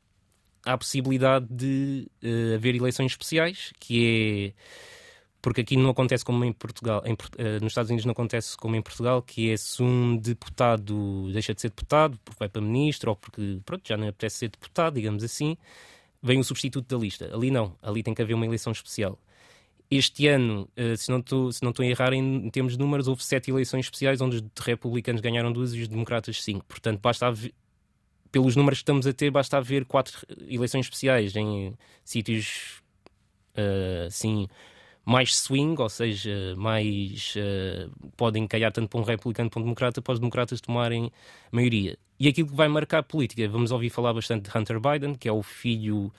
há a possibilidade de uh, haver eleições especiais, que é porque aqui não acontece como em Portugal, em, uh, nos Estados Unidos não acontece como em Portugal, que é se um deputado deixa de ser deputado porque vai para ministro ou porque pronto, já não apetece ser deputado, digamos assim, vem o substituto da lista. Ali não, ali tem que haver uma eleição especial. Este ano, eh, se não estou, se não estou a errar em, termos de números, houve sete eleições especiais onde os republicanos ganharam duas e os democratas cinco. Portanto, basta haver, pelos números que estamos a ter, basta haver quatro eleições especiais em sítios uh, assim mais swing, ou seja, mais uh, podem calhar tanto para um republicano como para um democrata, para os democratas tomarem maioria. E aquilo que vai marcar a política, vamos ouvir falar bastante de Hunter Biden, que é o filho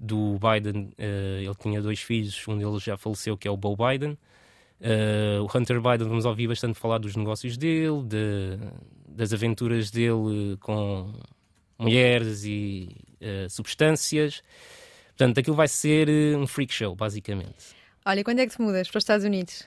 do Biden, uh, ele tinha dois filhos, um deles já faleceu, que é o Bo Biden. Uh, o Hunter Biden, vamos ouvir bastante falar dos negócios dele, de, das aventuras dele com mulheres e uh, substâncias. Portanto, aquilo vai ser um freak show, basicamente. Olha, quando é que te mudas para os Estados Unidos?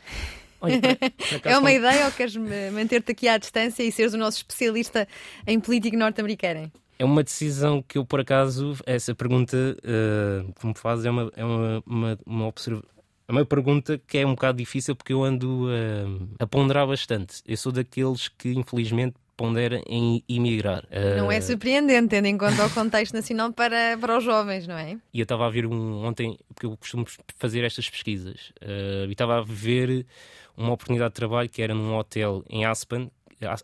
Olha, é uma ideia ou queres manter-te aqui à distância e seres o nosso especialista em política norte-americana? É uma decisão que eu, por acaso, essa pergunta uh, que me faz é uma, é uma, uma, uma observação. É uma pergunta que é um bocado difícil porque eu ando uh, a ponderar bastante. Eu sou daqueles que, infelizmente, pondera em emigrar. Uh... Não é surpreendente, tendo em conta o contexto nacional para, para os jovens, não é? E eu estava a ver um, ontem, porque eu costumo fazer estas pesquisas, uh, e estava a ver uma oportunidade de trabalho que era num hotel em Aspen,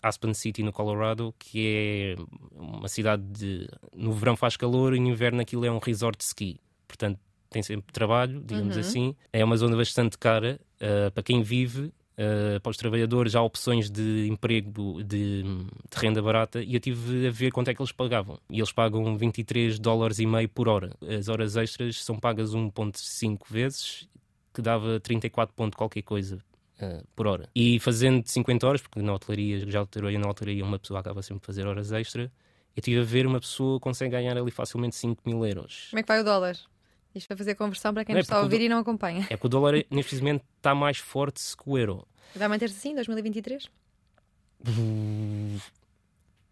Aspen City, no Colorado, que é uma cidade de. No verão faz calor e no inverno aquilo é um resort de ski. Portanto, tem sempre trabalho, digamos uhum. assim. É uma zona bastante cara uh, para quem vive. Uh, para os trabalhadores há opções de emprego de, de, renda barata e eu tive a ver quanto é que eles pagavam. E eles pagam 23 dólares e meio por hora. As horas extras são pagas 1.5 vezes, que dava 34 ponto qualquer coisa uh, por hora. E fazendo 50 horas, porque na hotelaria, já trabalhei na hotelaria, uma pessoa acaba sempre a fazer horas extra, eu estive a ver uma pessoa consegue ganhar ali facilmente 5 mil euros. Como é que vai o dólar? Isto vai fazer conversão para quem não, é, está a ouvir e não acompanha. É que o dólar neste momento está mais forte que o euro. Vai manter-se assim em 2023?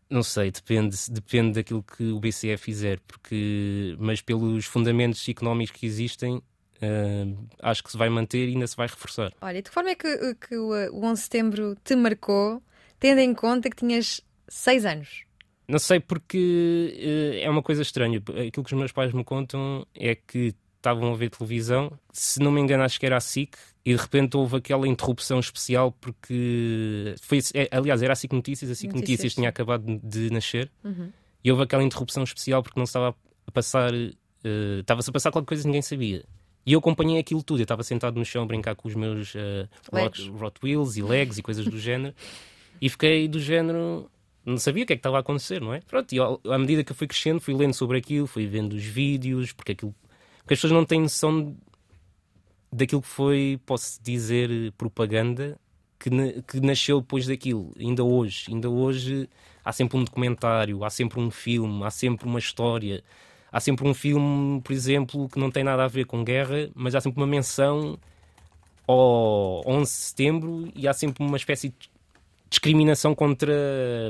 Não sei, depende, depende daquilo que o BCE fizer, porque, mas pelos fundamentos económicos que existem, Uh, acho que se vai manter e ainda se vai reforçar. Olha, de que forma é que, que o, o 11 de setembro te marcou, tendo em conta que tinhas 6 anos? Não sei, porque uh, é uma coisa estranha. Aquilo que os meus pais me contam é que estavam a ver televisão, se não me engano, acho que era a SIC, e de repente houve aquela interrupção especial porque foi, é, aliás, era a SIC Notícias, a SIC Notícias, Notícias tinha acabado de nascer, uhum. e houve aquela interrupção especial porque não estava a passar, uh, estava-se a passar qualquer coisa que ninguém sabia. E eu acompanhei aquilo tudo. Eu estava sentado no chão a brincar com os meus uh, Rot Wheels e legs e coisas do género. E fiquei do género. Não sabia o que é que estava a acontecer, não é? Pronto, e à medida que eu fui crescendo, fui lendo sobre aquilo, fui vendo os vídeos, porque aquilo. Porque as pessoas não têm noção daquilo que foi, posso dizer, propaganda que, que nasceu depois daquilo. Ainda hoje. Ainda hoje há sempre um documentário, há sempre um filme, há sempre uma história há sempre um filme, por exemplo, que não tem nada a ver com guerra, mas há sempre uma menção ao 11 de setembro e há sempre uma espécie de discriminação contra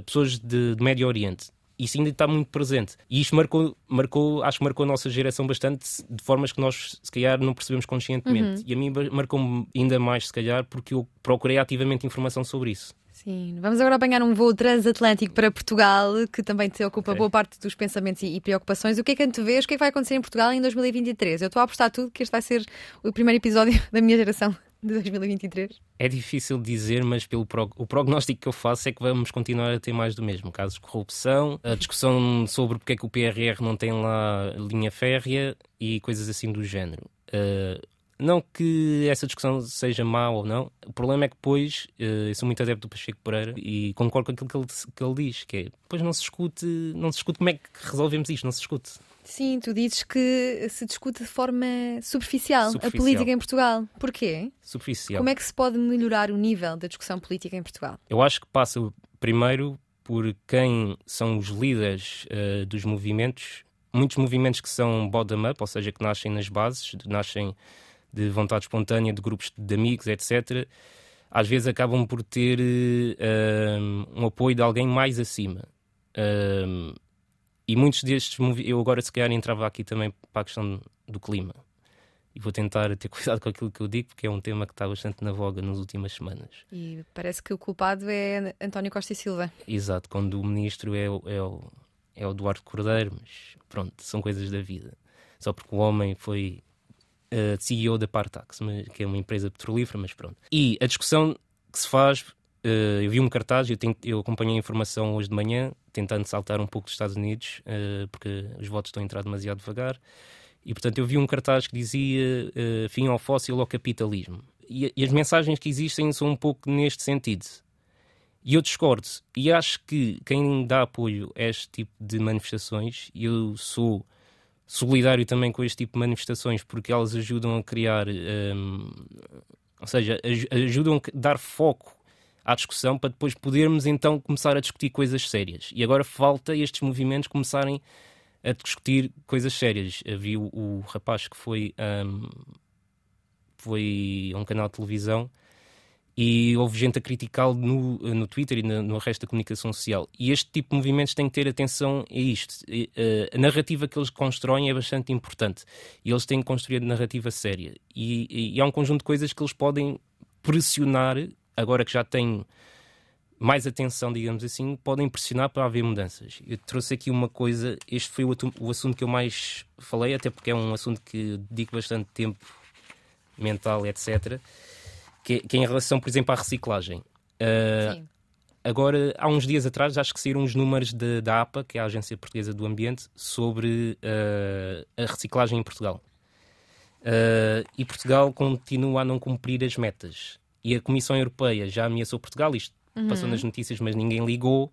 pessoas de, de Médio Oriente. Isso ainda está muito presente. E isto marcou, marcou, acho que marcou a nossa geração bastante de formas que nós, se calhar, não percebemos conscientemente. Uhum. E a mim marcou-me ainda mais, se calhar, porque eu procurei ativamente informação sobre isso. Sim, vamos agora apanhar um voo transatlântico para Portugal, que também te ocupa okay. boa parte dos pensamentos e, preocupações. O que é que antevês? O que é que vai acontecer em Portugal em 2023? Eu estou a apostar tudo que este vai ser o primeiro episódio da minha geração de 2023? É difícil dizer, mas pelo prog o prognóstico que eu faço é que vamos continuar a ter mais do mesmo. Casos de corrupção, a discussão sobre porque é que o PRR não tem lá linha férrea e coisas assim do género. Uh, não que essa discussão seja má ou não, o problema é que depois, uh, eu sou muito adepto do Pacheco Pereira e concordo com aquilo que ele, que ele diz, que é, depois não se discute, não se discute como é que resolvemos isto, não se discute. Sim, tu dizes que se discute de forma superficial, Superficial. a política em Portugal. Porquê? Superficial. Como é que se pode melhorar o nível da discussão política em Portugal? Eu acho que passa primeiro por quem são os líderes uh, dos movimentos, muitos movimentos que são bottom-up, ou seja, que nascem nas bases, nascem de vontade espontânea de grupos de amigos, etc. Às vezes acabam por ter uh, um apoio de alguém mais acima. Uh, e muitos destes eu agora se calhar entrava aqui também para a questão do clima. E vou tentar ter cuidado com aquilo que eu digo, porque é um tema que está bastante na voga nas últimas semanas. E parece que o culpado é António Costa e Silva. Exato, quando o ministro é o, é o, é o Eduardo Cordeiro, mas pronto, são coisas da vida. Só porque o homem foi uh, CEO da Partax, que é uma empresa petrolífera, mas pronto. E a discussão que se faz Uh, eu vi um cartaz, eu, tento, eu acompanhei a informação hoje de manhã, tentando saltar um pouco dos Estados Unidos, uh, porque os votos estão a entrar demasiado devagar. E, portanto, eu vi um cartaz que dizia fim ao fóssil ao capitalismo. E, e, as mensagens que existem são um pouco neste sentido. E eu discordo. E acho que quem dá apoio a este tipo de manifestações, eu sou solidário também com este tipo de manifestações, porque elas ajudam a criar. Um, ou seja, ajudam a dar foco à discussão para depois podermos então começar a discutir coisas sérias. E agora falta estes movimentos começarem a discutir coisas sérias. Vi o, o rapaz que foi, um, foi a um canal de televisão e houve gente a criticá-lo no, no Twitter e no, no, resto da comunicação social. E este tipo de movimentos tem que ter atenção a isto. E, uh, a narrativa que eles constroem é bastante importante e eles têm que construir a narrativa séria. E, e há um conjunto de coisas que eles podem pressionar agora que já têm mais atenção, digamos assim, podem pressionar para haver mudanças. Eu trouxe aqui uma coisa, este foi o, o assunto que eu mais falei, até porque é um assunto que dedico bastante tempo mental, etc., que, que é em relação, por exemplo, à reciclagem. Uh, agora, há uns dias atrás, acho que saíram os números de, da APA, que é a Agência Portuguesa do Ambiente, sobre uh, a reciclagem em Portugal. Uh, e Portugal continua a não cumprir as metas. E a Comissão Europeia já ameaçou Portugal, isto uhum. passou nas notícias, mas ninguém ligou.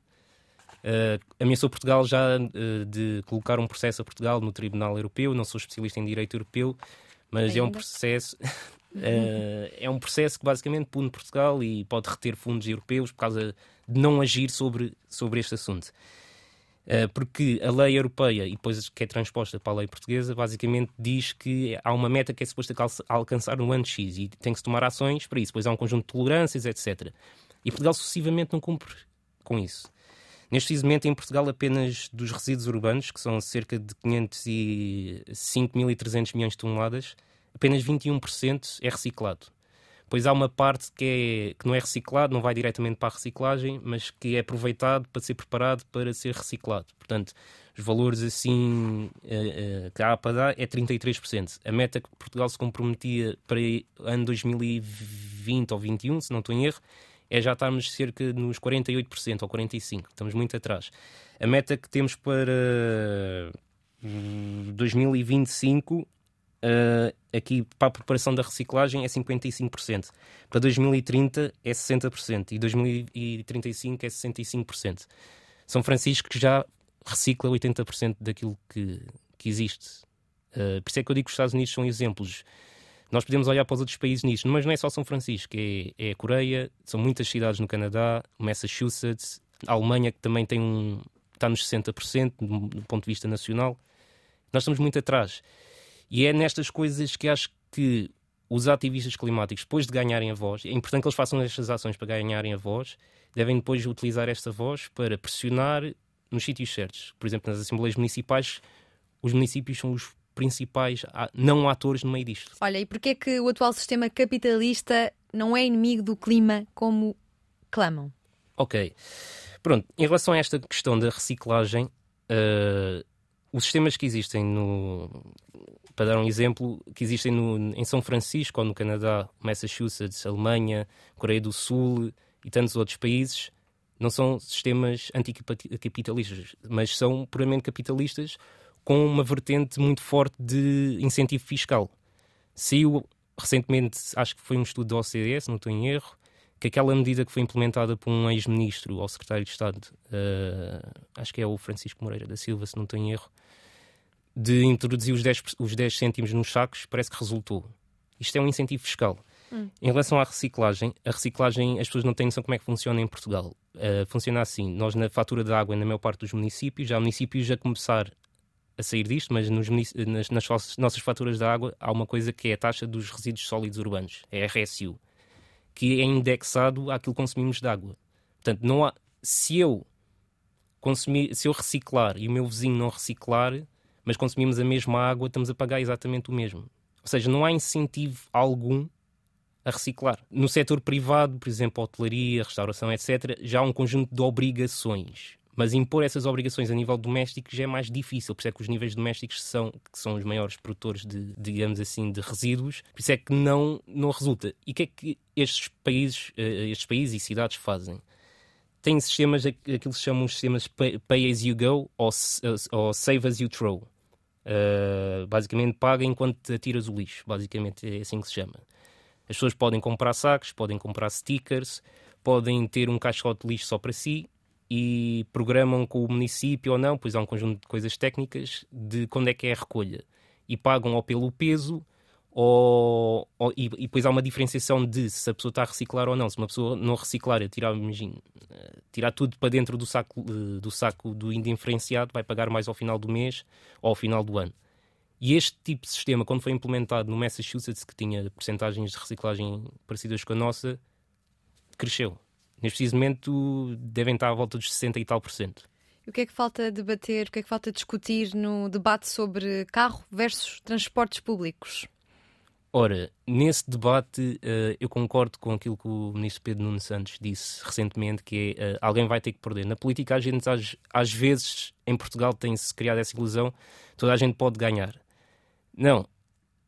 Uh, ameaçou Portugal já uh, de colocar um processo a Portugal no Tribunal Europeu. Não sou especialista em direito europeu, mas Ainda. é um processo. Uh, é um processo que basicamente pune Portugal e pode reter fundos europeus por causa de não agir sobre, sobre este assunto. Eh, porque a lei europeia, e depois que é transposta para a lei portuguesa, basicamente diz que há uma meta que é suposta alcançar no ano X e tem que se tomar ações para isso. Depois há um conjunto de tolerâncias, etc. E Portugal sucessivamente não cumpre com isso. Neste momento, em Portugal, apenas dos resíduos urbanos, que são cerca de 5.300 milhões de toneladas, apenas 21% é reciclado. Pois há uma parte que, é, que não é reciclado, não vai diretamente para a reciclagem, mas que é aproveitado para ser preparado para ser reciclado. Portanto, os valores assim uh, uh, que a APA dá é 33%. A meta que Portugal se comprometia para ano 2020 ou 2021, se não estou em erro, é já estarmos cerca nos 48% ou 45%. Estamos muito atrás. A meta que temos para 2025 uh, aqui para a preparação da reciclagem é 55%. Para 2030 é 60% e 2035 é 65%. São Francisco já recicla 80% daquilo que, que existe. Uh, por isso é que eu digo que os Estados Unidos são exemplos. Nós podemos olhar para os outros países nisto, mas não é só São Francisco, é, é a Coreia, são muitas cidades no Canadá, Massachusetts, a Alemanha que também tem um, está nos 60% do, do ponto de vista nacional. Nós estamos muito atrás. E é nestas coisas que acho que os ativistas climáticos, depois de ganharem a voz, é importante que eles façam estas ações para ganharem a voz, devem depois utilizar esta voz para pressionar nos sítios certos. Por exemplo, nas assembleias municipais, os municípios são os principais não atores no meio disto. Olha, e porquê é que o atual sistema capitalista não é inimigo do clima como clamam? Ok. Pronto, em relação a esta questão da reciclagem, uh, os sistemas que existem no. Para dar um exemplo, que existem no, em São Francisco ou no Canadá, Massachusetts, Alemanha, Coreia do Sul e tantos outros países, não são sistemas anticapitalistas, mas são puramente capitalistas com uma vertente muito forte de incentivo fiscal. Saiu recentemente, acho que foi um estudo da OCDE, se não estou em erro, que aquela medida que foi implementada por um ex-ministro ou secretário de Estado, uh, acho que é o Francisco Moreira da Silva, se não estou em erro, de introduzir os 10, os 10 cêntimos nos sacos, parece que resultou. Isto é um incentivo fiscal. Hum. Em relação à reciclagem, a reciclagem as pessoas não têm noção como é que funciona em Portugal. Uh, funciona assim: nós, na fatura da água, na maior parte dos municípios, já há municípios a começar a sair disto, mas nos, nas, nas, nossas faturas da água há uma coisa que é a taxa dos resíduos sólidos urbanos, é a RSU que é indexado àquilo que consumimos de água. Portanto, não há, se eu consumir, se eu reciclar e o meu vizinho não reciclar, mas consumimos a mesma água, estamos a pagar exatamente o mesmo. Ou seja, não há incentivo algum a reciclar. No setor privado, por exemplo, hotelaria, restauração, etc., já há um conjunto de obrigações mas impor essas obrigações a nível doméstico já é mais difícil, por isso é que os níveis domésticos são, que são os maiores produtores de, digamos assim, de resíduos, por isso é que não, não resulta. E o que é que estes países, uh, estes países e cidades fazem? Têm sistemas, aquilo que se chamam os sistemas pay, pay as you go ou, ou save as you throw. Uh, basicamente, paga enquanto atiras o lixo. Basicamente é assim que se chama. As pessoas podem comprar sacos, podem comprar stickers, podem ter um caixote de lixo só para si e programam com o município ou não, pois há um conjunto de coisas técnicas de quando é que é a recolha. E pagam ou pelo peso, ou, ou e, e, depois há uma diferenciação de se a pessoa está a reciclar ou não. Se uma pessoa não reciclar e tirar, imagine, eh, tirar tudo para dentro do saco, eh, do saco do indiferenciado, vai pagar mais ao final do mês ou ao final do ano. E este tipo de sistema, quando foi implementado no Massachusetts, que tinha percentagens de reciclagem parecidas com a nossa, cresceu neste preciso momento devem estar à volta dos 60 e tal por cento. E o que é que falta debater, o que é que falta discutir no debate sobre carro versus transportes públicos? Ora, nesse debate uh, eu concordo com aquilo que o ministro Pedro Nuno Santos disse recentemente, que é uh, alguém vai ter que perder. Na política, a gente, às, às vezes, em Portugal, tem-se criado essa ilusão, toda a gente pode ganhar. Não.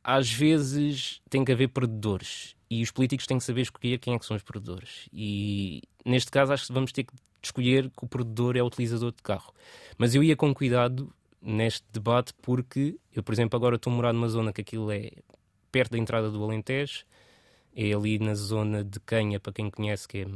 Às vezes tem que haver perdedores e os políticos têm que saber escolher quem é que são os produtores. E neste caso acho que vamos ter que escolher que o produtor é o utilizador de carro. Mas eu ia com cuidado neste debate porque eu, por exemplo, agora estou a morar numa zona que aquilo é perto da entrada do Alentejo, é ali na zona de Canha, para quem conhece, que é uh,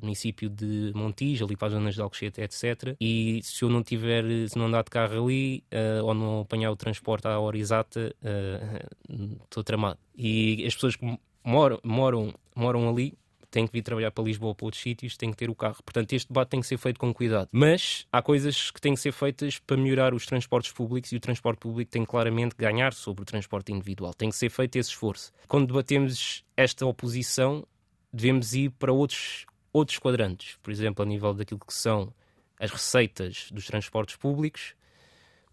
município de Montijo, ali para as zonas de Alcochete, etc. E se eu não tiver, se não andar de carro ali, uh, ou não apanhar o transporte à hora exata, uh, estou tramado. E as pessoas que moram, moram, moram ali têm que vir trabalhar para Lisboa ou para outros sítios, têm que ter o carro. Portanto, este debate tem que ser feito com cuidado. Mas há coisas que têm que ser feitas para melhorar os transportes públicos e o transporte público tem claramente que ganhar sobre o transporte individual. Tem que ser feito esse esforço. Quando debatemos esta oposição, devemos ir para outros, outros quadrantes. Por exemplo, a nível daquilo que são as receitas dos transportes públicos,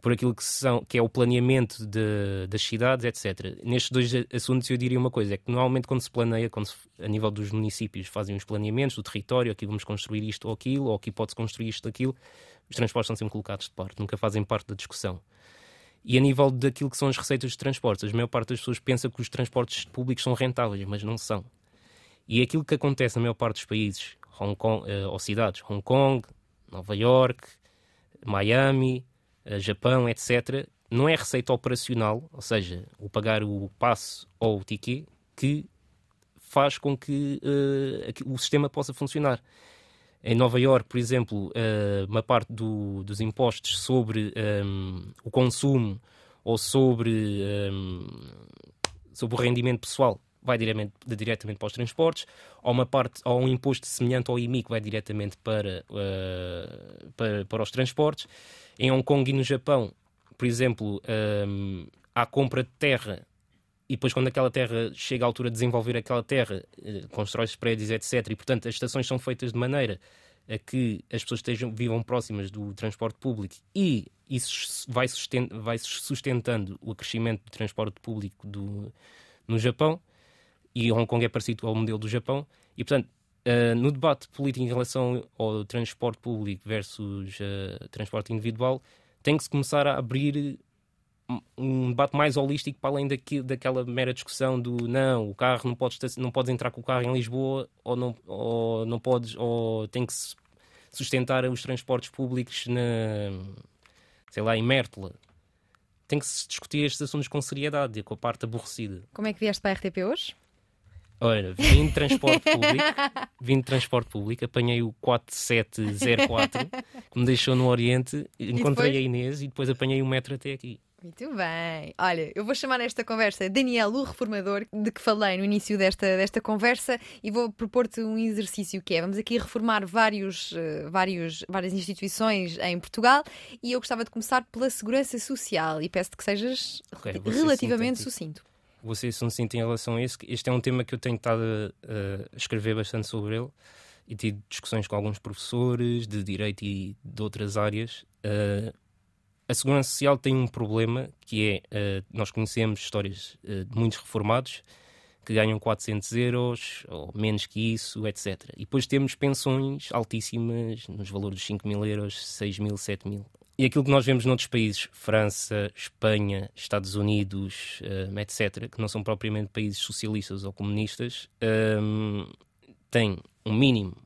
por aquilo que, são, que é o planeamento de, das cidades, etc. Nestes dois assuntos eu diria uma coisa, é que normalmente quando se planeia, quando se, a nível dos municípios fazem os planeamentos do território, aqui vamos construir isto ou aquilo, ou aqui pode-se construir isto ou aquilo, os transportes são sempre colocados de parte, nunca fazem parte da discussão. E a nível daquilo que são as receitas de transportes, a maior parte das pessoas pensa que os transportes públicos são rentáveis, mas não são. E aquilo que acontece na maior parte dos países, Hong Kong, uh, ou cidades, Hong Kong, Nova York, Miami, eh, Japão, etc., não é receita operacional, ou seja, o pagar o passo ou o ticket, que faz com que uh, o sistema possa funcionar. Em Nova York, por exemplo, uh, uma parte do, dos impostos sobre um, ehm, o consumo ou sobre, um, sobre o rendimento pessoal vai diretamente, diretamente para os transportes, ou uma parte, ou um imposto semelhante ao IMI que vai diretamente para, uh, para, para os transportes. Em Hong Kong e no Japão, por exemplo, um, há compra de terra e depois quando aquela terra chega à altura de desenvolver aquela terra, uh, constrói-se prédios, etc. E, portanto, as estações são feitas de maneira a que as pessoas estejam, vivam próximas do transporte público e isso vai sustentando o crescimento do transporte público do, no Japão e Hong Kong é parecido ao modelo do Japão. E, portanto, uh, no debate político em relação ao transporte público versus uh, transporte individual, tem que se começar a abrir um debate mais holístico para além daqui, daquela mera discussão do não, o carro não podes, não podes entrar com o carro em Lisboa ou não, ou não podes, ou tem que sustentar os transportes públicos na, sei lá, em Mértola. Tem que se discutir estes assuntos com seriedade, com a parte aborrecida. Como é que vieste para a RTP hoje? Olha, vim de transporte público, vim de transporte público, apanhei o 4704, que me deixou no Oriente, encontrei a Inês e depois apanhei o metro até aqui. Muito bem. Olha, eu vou chamar esta conversa Daniel, o reformador, de que falei no início desta, desta conversa, e vou propor-te um exercício que é: vamos aqui reformar vários, uh, vários, várias instituições em Portugal, e eu gostava de começar pela segurança social, e peço-te que sejas okay, relativamente sucinto. Vou ser sucinto em relação a isso. Este é um tema que eu tenho estado a, a escrever bastante sobre ele e tido discussões com alguns professores de direito e de outras áreas. Uh, a Segurança Social tem um problema que é, uh, nós conhecemos histórias uh, de muitos reformados que ganham 400 euros ou menos que isso, etc. E depois temos pensões altíssimas, nos valores de 5 mil euros, 6 mil, 7 mil. E aquilo que nós vemos noutros países, França, Espanha, Estados Unidos, uh, etc., que não são propriamente países socialistas ou comunistas, um, têm um mínimo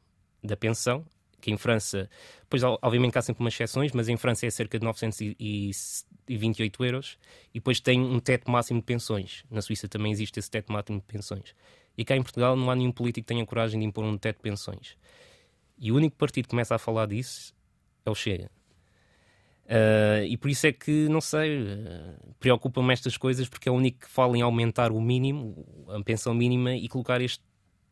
da pensão, que em França, pois obviamente há sempre umas exceções, mas em França é cerca de 928 euros, e depois tem um teto máximo de pensões. Na Suíça também existe esse teto máximo de pensões. E cá em Portugal não há nenhum político que tenha coragem de impor um teto de pensões. E o único partido que começa a falar disso é o Chega. Uh, e por isso é que, não sei, uh, preocupam-me estas coisas porque é o único que fala em aumentar o mínimo, a pensão mínima e colocar este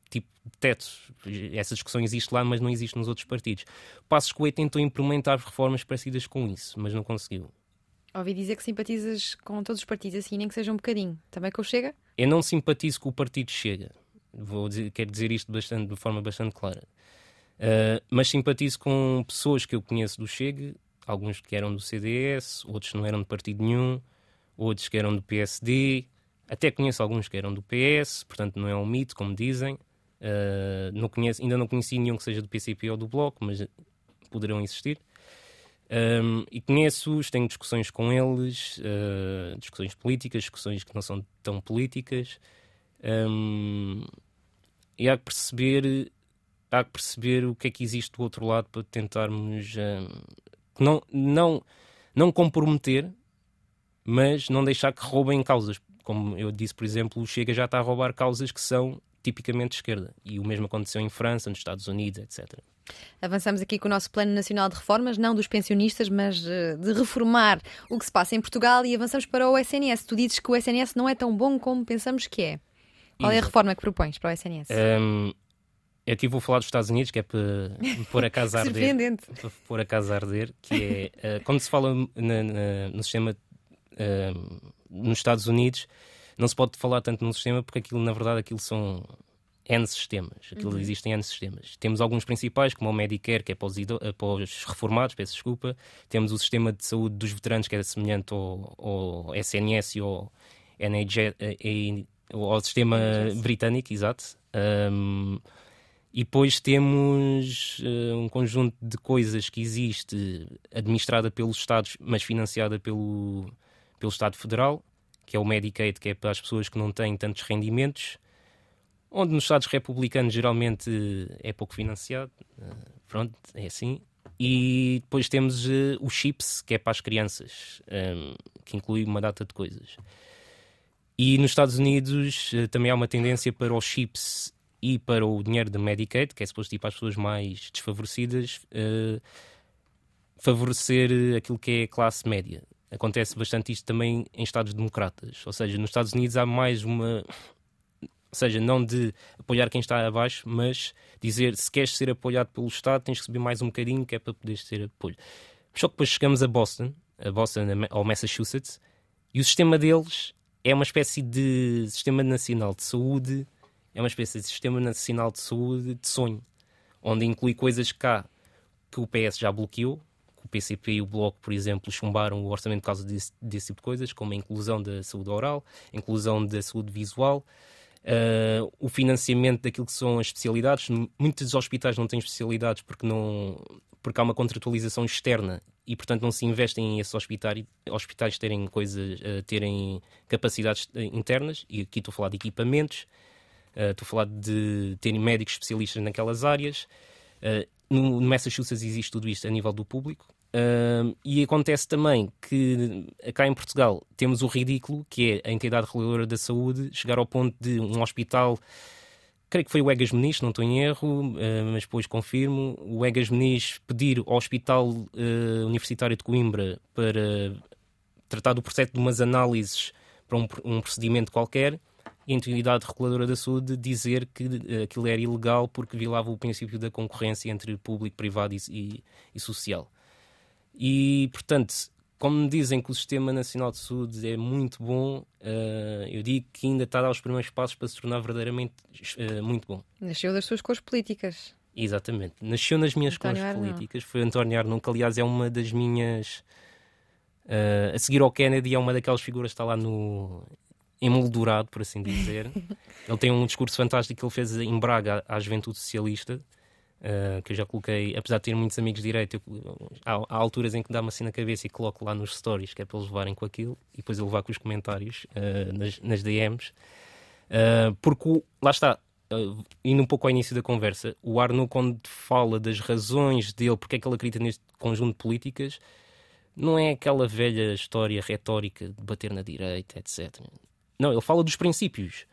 tipo de tetos. Essa discussão existe lá, mas não existe nos outros partidos. Passos Coelho tentou implementar reformas parecidas com isso, mas não conseguiu. Ouvi dizer que simpatizas com todos os partidos, assim, nem que seja um bocadinho. Também com o Chega? Eu não simpatizo com o partido Chega. Vou dizer, quero dizer isto bastante, de forma bastante clara. Uh, mas simpatizo com pessoas que eu conheço do Chega, alguns que eram do CDS, outros não eram de partido nenhum, outros que eram do PSD, até conheço alguns que eram do PS, portanto não é um mito, como dizem. Uh, não conheço, ainda não conheci nenhum que seja do PCP ou do Bloco, mas poderão existir. Um, e conheço-os, tenho discussões com eles, uh, discussões políticas, discussões que não são tão políticas. Um, e há que perceber há que perceber o que é que existe do outro lado para tentarmos um, não, não, não comprometer, mas não deixar que roubem causas. Como eu disse, por exemplo, o Chega já está a roubar causas que são tipicamente de esquerda. E o mesmo aconteceu em França, nos Estados Unidos, etc. Avançamos aqui com o nosso Plano Nacional de Reformas, não dos pensionistas, mas eh, de reformar o que se passa em Portugal e avançamos para o SNS. Tu dizes que o SNS não é tão bom como pensamos que é. Qual é a reforma que propões para o SNS? Um, eu aqui vou falar dos Estados Unidos, que é para pôr a casa a arder. para pôr a casa a arder, que é uh, quando se fala na, na, no sistema uh, nos Estados Unidos, não se pode falar tanto num sistema porque aquilo, na verdade, aquilo são N sistemas. Aquilo uhum. existem N sistemas. Temos alguns principais, como o Medicare, que é para os, eh, para os, reformados, peço desculpa. Temos o sistema de saúde dos veteranos, que é semelhante ao, ao SNS e ao, NHS, ao sistema NHS. britânico, exato. Um, e depois temos uh, um conjunto de coisas que existe administrada pelos Estados, mas financiada pelo, pelo Estado Federal, que é o Medicaid, que é para as pessoas que não têm tantos rendimentos, onde nos Estados republicanos geralmente é pouco financiado. Uh, pronto, é assim. E depois temos uh, o CHIPS, que é para as crianças, um, que inclui uma data de coisas. E nos Estados Unidos também há uma tendência para o CHIPS e para o dinheiro de Medicaid, que é suposto ir para as pessoas mais desfavorecidas, favorecer aquilo que é a classe média. Acontece bastante isto também em Estados democratas. Ou seja, nos Estados Unidos há mais uma. Ou seja, não de apoiar quem está abaixo, mas dizer se queres ser apoiado pelo Estado, tens que subir mais um bocadinho, que é para poderes ter apoio. Só que depois chegamos a Boston, a Boston ou Massachusetts, e o sistema deles é uma espécie de sistema nacional de saúde, é uma espécie de sistema nacional de saúde de sonho, onde inclui coisas cá que o PS já bloqueou, que o PCP e o Bloco, por exemplo, chumbaram o orçamento por causa desse, desse tipo de coisas, como a inclusão da saúde oral, a inclusão da saúde visual, Uh, o financiamento daquilo que são as especialidades. Muitos hospitais não têm especialidades porque, não, porque há uma contratualização externa e, portanto, não se investem em esses hospitais, hospitais terem coisas, uh, terem capacidades internas. E aqui estou a falar de equipamentos, estou a falar de terem médicos especialistas naquelas áreas. no, no Massachusetts existe tudo isto a nível do público. Uh, e acontece também que cá em Portugal temos o ridículo que é a entidade reguladora da saúde chegar ao ponto de um hospital, creio que foi o Egas Meniz, não estou em erro, mas depois confirmo, o Egas Meniz pedir ao Hospital Universitário de Coimbra para tratar do processo de umas análises para um procedimento qualquer e a entidade reguladora da saúde dizer que uh, aquilo era ilegal porque violava o princípio da concorrência entre público, privado e, e, e social. E, portanto, como me dizem que o Sistema Nacional de Saúde é muito bom, uh, eu digo que ainda está a dar os primeiros passos para se tornar verdadeiramente uh, muito bom. Nasceu das suas cores políticas. Exatamente. Nasceu nas minhas António cores Arnão. políticas. Foi António Arnoux, que aliás é uma das minhas. Uh, a seguir ao Kennedy, é uma daquelas figuras que está lá no. Emoldurado, por assim dizer. ele tem um discurso fantástico que ele fez em Braga à juventude socialista Uh, que eu já coloquei, apesar de ter muitos amigos de direito, eu, há, há, alturas em que dá-me assim na cabeça e coloco lá nos stories, que é para eles levarem com aquilo, e depois eu levar com os comentários uh, nas, nas, DMs. Uh, porque, lá está, indo um pouco ao início da conversa, o Arno, quando fala das razões dele, porque é que ele acredita neste conjunto de políticas, não é aquela velha história retórica de bater na direita, etc. Não, ele fala dos princípios.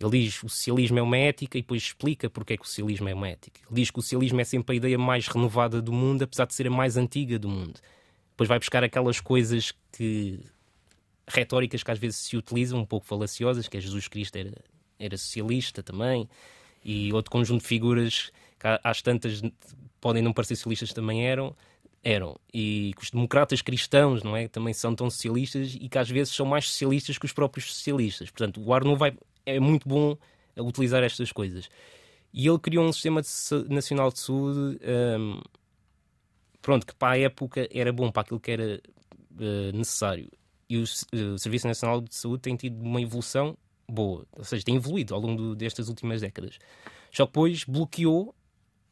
Ele diz que o socialismo é uma ética e depois explica porque é que o socialismo é uma ética. Ele diz que o socialismo é sempre a ideia mais renovada do mundo, apesar de ser a mais antiga do mundo. Depois vai buscar aquelas coisas que retóricas que às vezes se utilizam, um pouco falaciosas, que é Jesus Cristo era, era socialista também, e outro conjunto de figuras que às tantas podem não parecer socialistas também eram, eram. E os democratas cristãos, não é? Também são tão socialistas e que às vezes são mais socialistas que os próprios socialistas. Portanto, o Arno vai é muito bom utilizar estas coisas. E ele criou um sistema de nacional de saúde, um, pronto, que para a época era bom, para aquilo que era uh, necessário. E o, uh, o, Serviço Nacional de Saúde tem tido uma evolução boa, ou seja, tem evoluído ao longo do, destas últimas décadas. Só que depois bloqueou,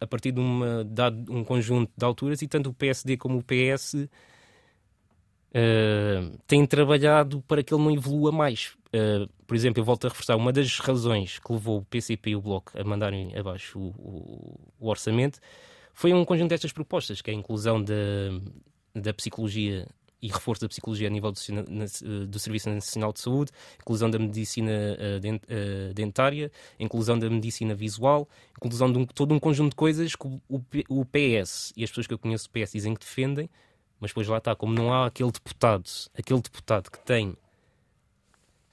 a partir de uma, dado um conjunto de alturas, e tanto o PSD como o PS uh, hum, têm trabalhado para que ele não evolua mais. Uh, por exemplo, eu volto a reforçar, uma das razões que levou o PCP e o Bloco a mandarem abaixo o, o, o orçamento foi um conjunto destas propostas, que é a inclusão da, da psicologia e reforço da psicologia a nível do, do Serviço Nacional de Saúde, inclusão da medicina uh, dentária, inclusão da medicina visual, inclusão de um, todo um conjunto de coisas que o, o, PS e as pessoas que eu conheço do PS dizem que defendem, mas depois lá está, como não há aquele deputado, aquele deputado que tem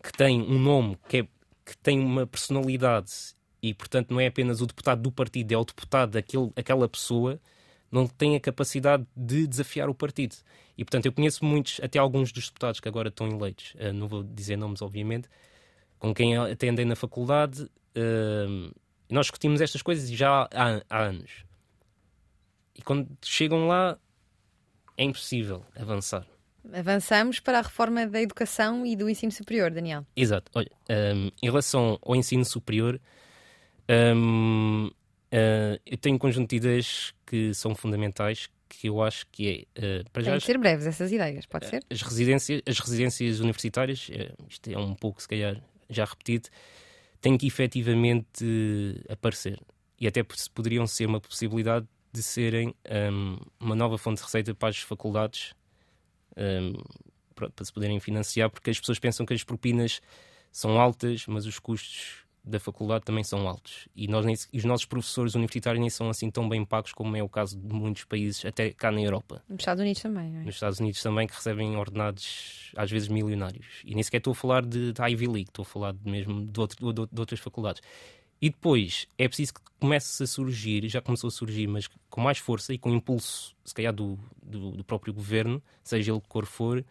que tem um nome, que, é, que tem uma personalidade e, portanto, não é apenas o deputado do partido, é o deputado daquele, aquela pessoa, não tem a capacidade de desafiar o partido. E, portanto, eu conheço muitos, até alguns dos deputados que agora estão eleitos, uh, não vou dizer nomes, obviamente, com quem até andei na faculdade, uh, nós discutimos estas coisas já há, há anos. E quando chegam lá, é impossível avançar. Avançamos para a reforma da educação e do ensino superior, Daniel. Exato. Olha, um, em relação ao ensino superior, um, uh, eu tenho um conjunto de ideias que são fundamentais que eu acho que é. Uh, para Tem já, ser breves essas ideias, pode ser? As residências, as residências universitárias, uh, isto é um pouco, se calhar, já repetido, têm que efetivamente uh, aparecer. E até poderiam ser uma possibilidade de serem um, uma nova fonte de receita para as faculdades um, para se poderem financiar, porque as pessoas pensam que as propinas são altas, mas os custos da faculdade também são altos. E, nós nem, os nossos professores universitários nem são assim tão bem pagos como é o caso de muitos países, até cá na Europa. Nos Estados Unidos também, é? Nos Estados Unidos também, que recebem ordenados às vezes milionários. E nem sequer estou a falar de, de Ivy League, estou a falar de mesmo de, outro, de, de outras faculdades. E depois é preciso que comece a surgir, já começou a surgir, mas com mais força e com impulso, se calhar, do, do, do próprio governo, seja ele que cor for,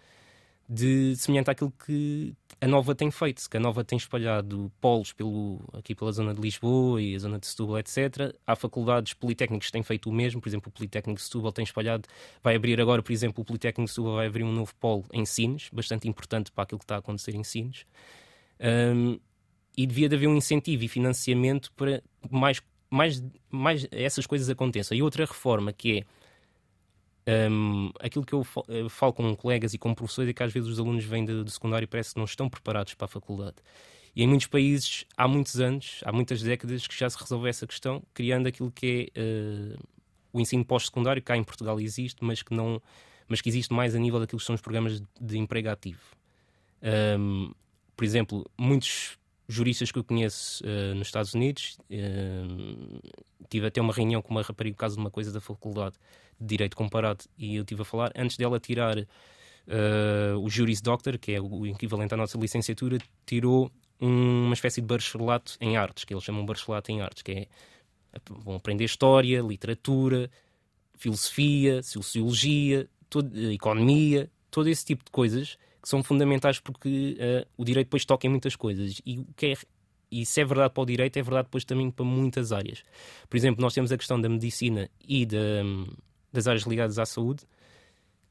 de semelhante àquilo que a Nova tem feito, que a Nova tem espalhado polos pelo, aqui pela zona de Lisboa e a zona de Setúbal, etc. Há faculdades politécnicas que têm feito o mesmo, por exemplo, o Politécnico de Setúbal tem espalhado, vai abrir agora, por exemplo, o Politécnico de Setúbal vai abrir um novo polo em Sines, bastante importante para aquilo que está a acontecer em Sines. Um, e devia de haver um incentivo e financiamento para mais, mais, mais essas coisas aconteçam. E outra reforma que é um, aquilo que eu falo com colegas e com professores é que às vezes os alunos vêm do, secundário e parece que não estão preparados para a faculdade. E em muitos países, há muitos anos, há muitas décadas, que já se resolveu essa questão, criando aquilo que é uh, o ensino pós-secundário, que cá em Portugal existe, mas que, não, mas que existe mais a nível daquilo que são os programas de emprego ativo. Um, por exemplo, muitos juristas que eu conheço uh, nos Estados Unidos, uh, tive até uma reunião com uma rapariga por causa de uma coisa da faculdade de Direito Comparado, e eu estive a falar, antes dela tirar uh, o Juris Doctor, que é o equivalente à nossa licenciatura, tirou um, uma espécie de bacharelato em artes, que eles chamam bacharelato em artes, que é vão aprender história, literatura, filosofia, sociologia, todo, economia, todo esse tipo de coisas que são fundamentais porque uh, o direito depois toca em muitas coisas. E o que é e se é verdade para o direito, é verdade depois também para muitas áreas. Por exemplo, nós temos a questão da medicina e da, das áreas ligadas à saúde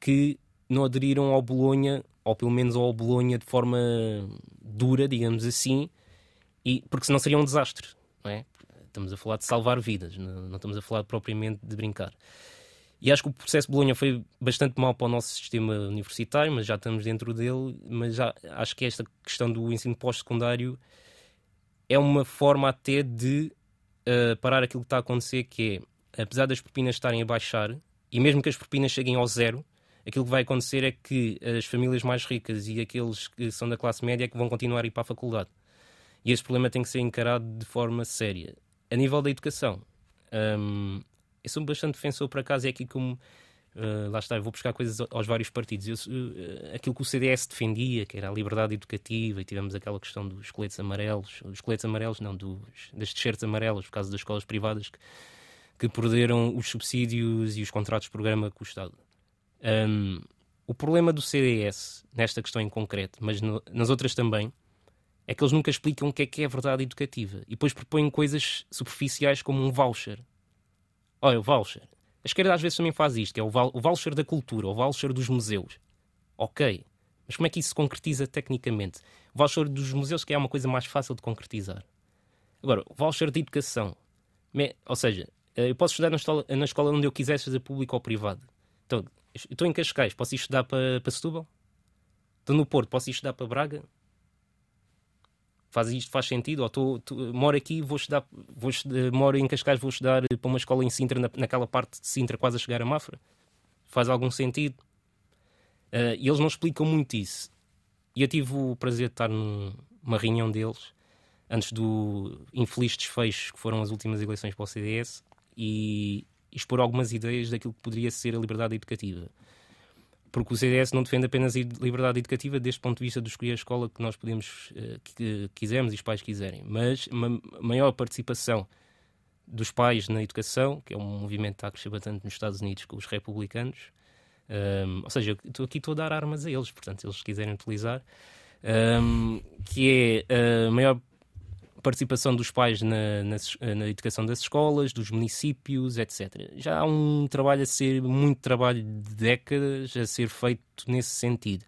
que não aderiram ao Bolonha, ou pelo menos ao Bolonha de forma dura, digamos assim, e, porque senão seria um desastre. Não é? Estamos a falar de salvar vidas, não, não estamos a falar propriamente de brincar. E acho que o processo de Bolonha foi bastante mau para o nosso sistema universitário, mas já estamos dentro dele. Mas já, acho que esta questão do ensino pós-secundário é uma forma até de uh, parar aquilo que está a acontecer, que é, apesar das propinas estarem a baixar, e mesmo que as propinas cheguem ao zero, aquilo que vai acontecer é que as famílias mais ricas e aqueles que são da classe média é que vão continuar a ir para a faculdade. E esse problema tem que ser encarado de forma séria. A nível da educação, um, eu sou bastante defensor, por acaso, é aqui como. Uh, lá está, eu vou buscar coisas aos vários partidos. Eu, uh, aquilo que o CDS defendia, que era a liberdade educativa, e tivemos aquela questão dos coletes amarelos, os coletes amarelos, não, dos, das t-shirts amarelas, por causa das escolas privadas que, que perderam os subsídios e os contratos de programa com o Estado. Um, o problema do CDS, nesta questão em concreto, mas no, nas outras também, é que eles nunca explicam o que é que é verdade educativa e depois propõem coisas superficiais como um voucher. Olha, o voucher. A esquerda às vezes também faz isto, que é o, o voucher da cultura, o voucher dos museus. Ok, mas como é que isso se concretiza tecnicamente? O voucher dos museus que é uma coisa mais fácil de concretizar. Agora, o voucher de educação. Ou seja, eh, eu posso estudar na escola, na escola onde eu quiser, seja público ou privado. Então, estou em Cascais, posso ir estudar para, para Setúbal? Estou no Porto, posso ir estudar para Braga? Faz isto faz sentido? Ou tô, tô, moro aqui, vou estudar, vou estudar, moro em Cascais, vou estudar para uma escola em Sintra, na, naquela parte de Sintra, quase a chegar a Mafra? Faz algum sentido? Uh, e eles não explicam muito isso. E eu tive o prazer de estar numa reunião deles, antes do infeliz desfecho que foram as últimas eleições para o CDS, e expor algumas ideias daquilo que poderia ser a liberdade educativa porque o CDS não defende apenas a liberdade educativa desde o ponto de vista de escolher a escola que nós podemos, uh, que quisermos e os pais quiserem, mas uma maior participação dos pais na educação, que é um movimento que está a crescer bastante nos Estados Unidos com os republicanos, um, ou seja, estou aqui estou a dar armas a eles, portanto, se eles quiserem utilizar, um, que é a maior participação dos pais na, na, na, educação das escolas, dos municípios, etc. Já há um trabalho a ser, muito trabalho de décadas a ser feito nesse sentido.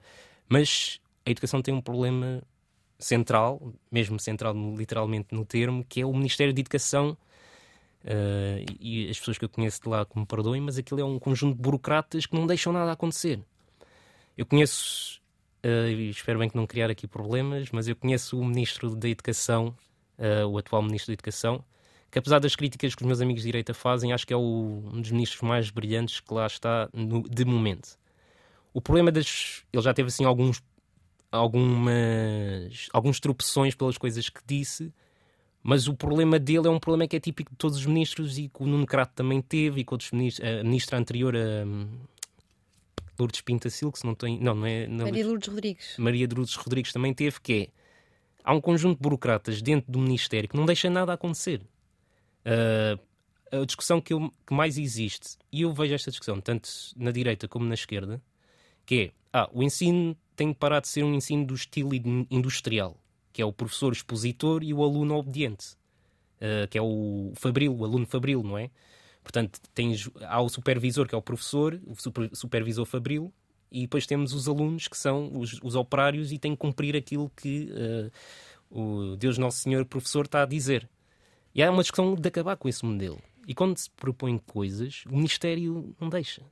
Mas a educação tem um problema central, mesmo central literalmente no termo, que é o Ministério de Educação. Uh, e as pessoas que eu conheço de lá que me perdoem, mas aquilo é um conjunto de burocratas que não deixam nada acontecer. Eu conheço, uh, espero bem que não criar aqui problemas, mas eu conheço o Ministro da Educação uh, o atual Ministro da Educação, que apesar das críticas que os meus amigos de direita fazem, acho que é o, um dos ministros mais brilhantes que lá está no, de momento. O problema das. Ele já teve assim alguns, algumas, alguns tropeções pelas coisas que disse, mas o problema dele é um problema que é típico de todos os ministros e que o Nuno Crato também teve e que outros ministros, a ministra anterior, a hum, Lourdes Pinta Silva, se não tem. Não, não é. Não, Maria Lourdes Rodrigues. Maria Lourdes Rodrigues também teve, que é há um conjunto de burocratas dentro do Ministério que não deixa nada acontecer. Uh, a discussão que, eu, que, mais existe, e eu vejo esta discussão tanto na direita como na esquerda, que é ah, o ensino tem que parar de ser um ensino do estilo industrial, que é o professor expositor e o aluno obediente, uh, que é o fabril, o aluno fabril, não é? Portanto, tens, há o supervisor, que é o professor, o super, supervisor fabril, e depois temos os alunos que são os, os operários e têm que cumprir aquilo que uh, o Deus Nosso Senhor professor está a dizer. E há uma discussão de acabar com esse modelo. E quando se propõe coisas, o Ministério não deixa.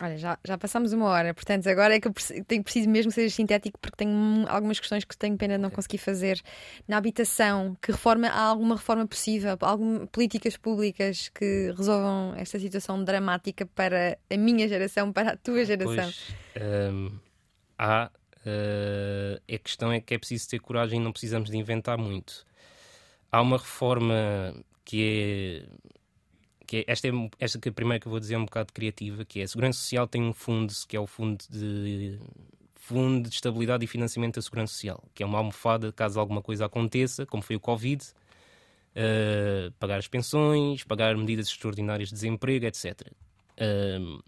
Olha, já, já passámos uma hora, portanto, agora é que eu tenho, preciso mesmo ser sintético porque tenho algumas questões que tenho pena de não conseguir fazer. Na habitação, que reforma, há alguma reforma possível? Algumas políticas públicas que resolvam esta situação dramática para a minha geração, para a tua geração? Pois, hum, há. Uh, a questão é que é preciso ter coragem e não precisamos de inventar muito. Há uma reforma que é que é, esta, é, esta que a primeira que eu vou dizer é um bocado criativa, que é a Segurança Social tem um fundo, que é o Fundo de, fundo de Estabilidade e Financiamento da Segurança Social, que é uma almofada caso alguma coisa aconteça, como foi o Covid, uh, pagar as pensões, pagar medidas extraordinárias de desemprego, etc. Uh,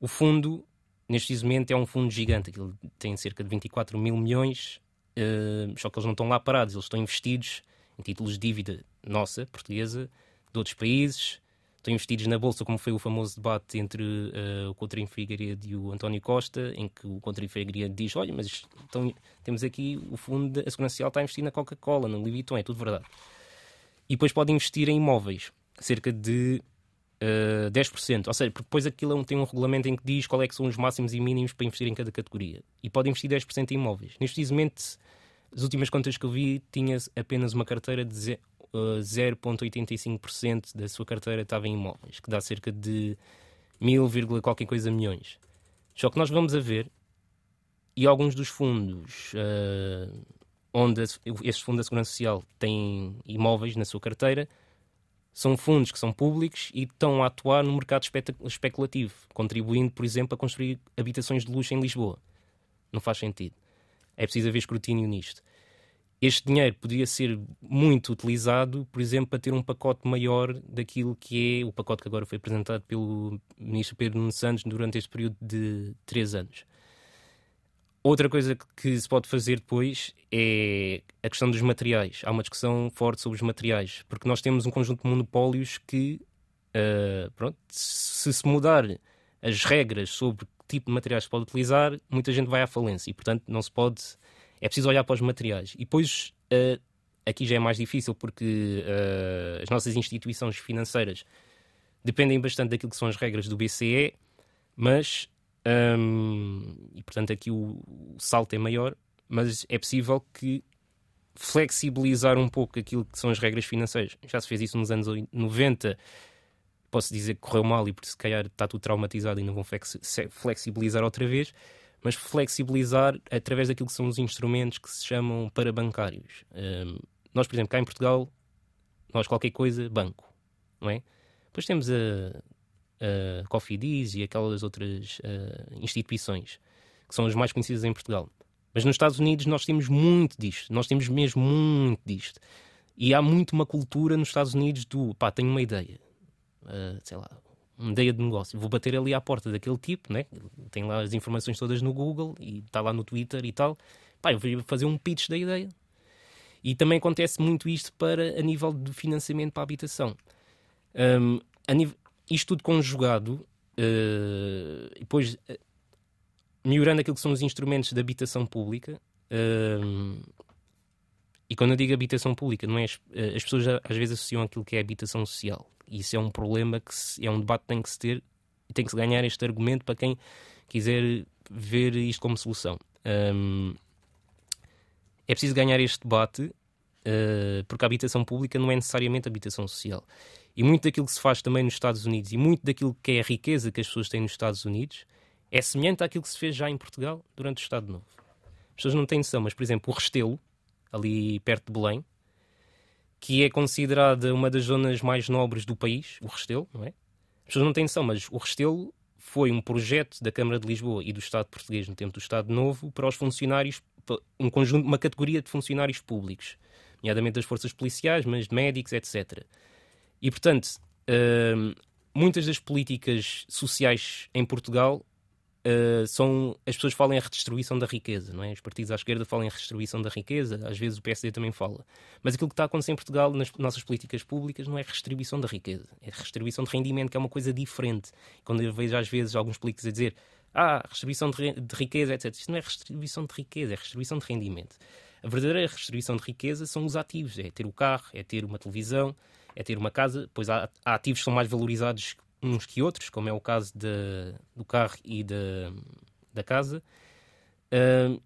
o fundo, neste momento, é um fundo gigante, ele tem cerca de 24 mil milhões, uh, só que eles não estão lá parados, eles estão investidos em títulos de dívida nossa, portuguesa, de outros países, estão investidos na Bolsa, como foi o famoso debate entre uh, o Coutinho Figueiredo e o António Costa, em que o Coutinho Figueiredo diz, olha, mas então, temos aqui o fundo, da Segurança Social está a investir na Coca-Cola, no Louis Vuitton, é tudo verdade. E depois pode investir em imóveis, cerca de uh, eh, 10%. Ou seja, porque depois aquilo é tem um regulamento em que diz qual é que são os máximos e mínimos para investir em cada categoria. E pode investir 10% em imóveis. Neste momento, as últimas contas que eu vi, tinha apenas uma carteira de 0,85% da sua carteira estava em imóveis, que dá cerca de mil, qualquer coisa milhões. Só que nós vamos a ver, e alguns dos fundos uh, onde este fundo da Segurança Social tem imóveis na sua carteira são fundos que são públicos e estão a atuar no mercado especulativo, contribuindo, por exemplo, a construir habitações de luxo em Lisboa. Não faz sentido. É preciso haver escrutínio nisto este dinheiro podia ser muito utilizado, por exemplo, para ter um pacote maior daquilo que é o pacote que agora foi apresentado pelo ministro Pedro Nuno Santos durante este período de três anos. Outra coisa que se pode fazer depois é a questão dos materiais. Há uma discussão forte sobre os materiais, porque nós temos um conjunto de monopólios que, uh, pronto, se se mudar as regras sobre que tipo de materiais se pode utilizar, muita gente vai à falência e, portanto, não se pode é preciso olhar para os materiais. E depois, uh, aqui já é mais difícil porque uh, as nossas instituições financeiras dependem bastante daquilo que são as regras do BCE, mas, um, e portanto aqui o, o salto é maior, mas é possível que flexibilizar um pouco aquilo que são as regras financeiras. Já se fez isso nos anos 90, posso dizer que correu mal e por se calhar está tudo traumatizado e não vão flexibilizar outra vez mas flexibilizar através daquilo que são os instrumentos que se chamam parabancários. Um, nós, por exemplo, cá em Portugal, nós qualquer coisa, banco, não é? Depois temos a, a Cofidis e aquelas outras uh, instituições que são as mais conhecidas em Portugal. Mas nos Estados Unidos nós temos muito disto, nós temos mesmo muito disto. E há muito uma cultura nos Estados Unidos do pá, tenho uma ideia, uh, sei lá, ideia de negócio. Vou bater ali à porta daquele tipo, né? tem lá as informações todas no Google e está lá no Twitter e tal. Pá, eu vou fazer um pitch da ideia. E também acontece muito isto para a nível de financiamento para a habitação. Um, a nível, isto tudo conjugado, uh, depois uh, melhorando aquilo que são os instrumentos de habitação pública. Uh, e quando eu digo habitação pública, não é, as pessoas às vezes associam aquilo que é habitação social isso é um problema que se, é um debate que tem que se ter e tem que se ganhar este argumento para quem quiser ver isto como solução. É preciso ganhar este debate uh, porque a habitação pública não é necessariamente habitação social. E muito daquilo que se faz também nos Estados Unidos e muito daquilo que é a riqueza que as pessoas têm nos Estados Unidos é semelhante àquilo que se fez já em Portugal durante o Estado Novo. As pessoas não têm noção, mas, por exemplo, o Restelo, ali perto de Belém, que é considerada uma das zonas mais nobres do país, o Restelo, não é? As pessoas não têm noção, mas o Restelo foi um projeto da Câmara de Lisboa e do Estado português no tempo do Estado Novo para os funcionários, um conjunto, uma categoria de funcionários públicos, nomeadamente das forças policiais, mas de médicos, etc. E, portanto, hum, muitas das políticas sociais em Portugal uh, são as pessoas falam em redistribuição da riqueza, não é? Os partidos à esquerda falam em redistribuição da riqueza, às vezes o PSD também fala. Mas aquilo que está a acontecer em Portugal nas nossas políticas públicas não é redistribuição da riqueza, é redistribuição de rendimento, que é uma coisa diferente. Quando eu vejo às vezes alguns políticos a dizer ah, redistribuição de, riqueza, etc. Isto não é redistribuição de riqueza, é redistribuição de rendimento. A verdadeira redistribuição de riqueza são os ativos, é ter o carro, é ter uma televisão, é ter uma casa, pois há, há ativos que são mais valorizados uns que outros, como é o caso de, do carro e de, da casa. Uh,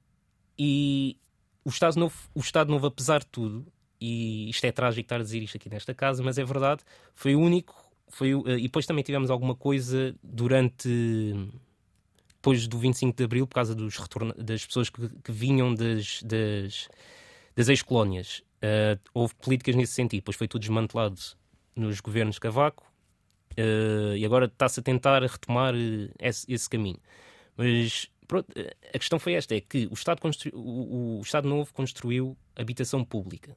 e o Estado, Novo, o Estado Novo, apesar de tudo, e isto é trágico estar a dizer isto aqui nesta casa, mas é verdade, foi o único. Foi, uh, e depois também tivemos alguma coisa durante. Depois do 25 de Abril, por causa dos retorno, das pessoas que, que vinham das, das, das ex-colónias. Uh, houve políticas nesse sentido, depois foi tudo desmantelado nos governos Cavaco uh, e agora está-se a tentar retomar esse, esse caminho. Mas pronto, a questão foi esta: é que o Estado, o, o Estado Novo construiu habitação pública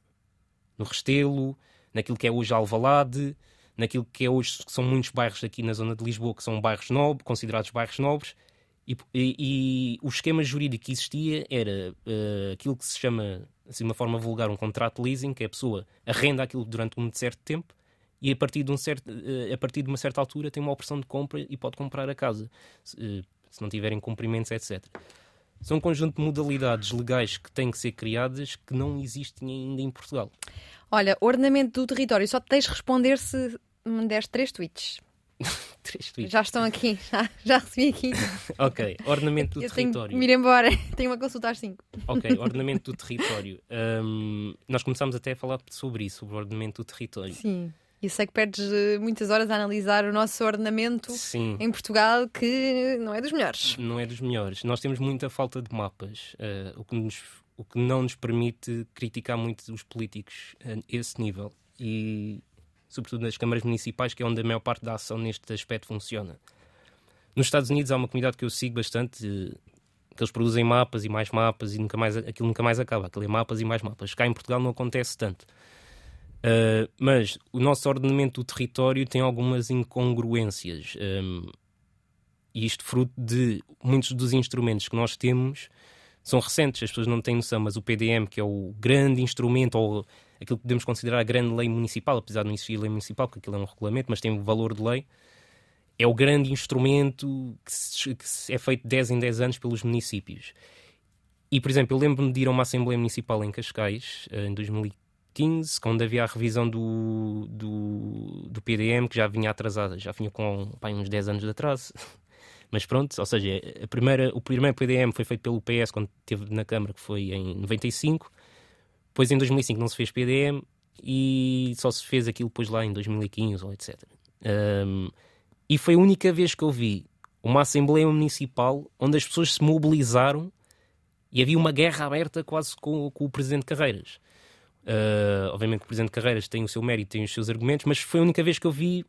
no Restelo, naquilo que é hoje Alvalade, naquilo que é hoje que são muitos bairros aqui na zona de Lisboa que são bairros nobres, considerados bairros nobres. E, e, e, o esquema jurídico que existia era uh, aquilo que se chama, assim, de uma forma vulgar, um contrato leasing, que a pessoa arrenda aquilo durante um certo tempo e a partir de, um certo, uh, a partir de uma certa altura tem uma opção de compra e pode comprar a casa. Uh, se não tiverem cumprimentos, etc. São um conjunto de modalidades legais que têm que ser criadas que não existem ainda em Portugal. Olha, ordenamento do território, só te tens responder se me deste três tweets. três tweets. Já estão aqui, já, já recebi aqui. ok, ordenamento do Eu território. Tenho que ir embora, tenho uma consulta às 5. Ok, ordenamento do território. Um, nós começámos até a falar sobre isso, sobre o ordenamento do território. Sim. E sei que perdes eh, muitas horas a analisar o nosso ordenamento Sim. em Portugal, que não é dos melhores. Não é dos melhores. Nós temos muita falta de mapas, uh, o, que nos, o que não nos permite criticar muito os políticos a esse nível. E, sobretudo, nas câmaras municipais, que é onde a maior parte da ação neste aspecto funciona. Nos Estados Unidos há uma comunidade que eu sigo bastante, que eles produzem mapas e mais mapas e nunca mais, aquilo nunca mais acaba. Aquilo é mapas e mais mapas. Cá em Portugal não acontece tanto. Uh, mas o nosso ordenamento do território tem algumas incongruências. Um, e isto fruto de muitos dos instrumentos que nós temos são recentes, as pessoas não têm noção, mas o PDM, que é o grande instrumento, ou aquilo que podemos considerar a grande lei municipal, apesar de não existir lei municipal, porque aquilo é um regulamento, mas tem valor de lei, é o grande instrumento que, se, que se é feito de 10 em 10 anos pelos municípios. E, por exemplo, eu lembro-me de ir a uma Assembleia Municipal em Cascais, em 2015, 2015, quando havia a revisão do, do, do PDM, que já vinha atrasada, já vinha com pá, uns 10 anos de atraso. Mas pronto, ou seja, a primeira, o primeiro PDM foi feito pelo PS quando esteve na Câmara, que foi em 95. Depois, em 2005, não se fez PDM e só se fez aquilo depois lá em 2015 ou etc. Um, e foi a única vez que eu vi uma Assembleia Municipal onde as pessoas se mobilizaram e havia uma guerra aberta quase com, com o Presidente Carreiras. Uh, obviamente que o Presidente Carreiras tem o seu mérito, tem os seus argumentos, mas foi a única vez que eu vi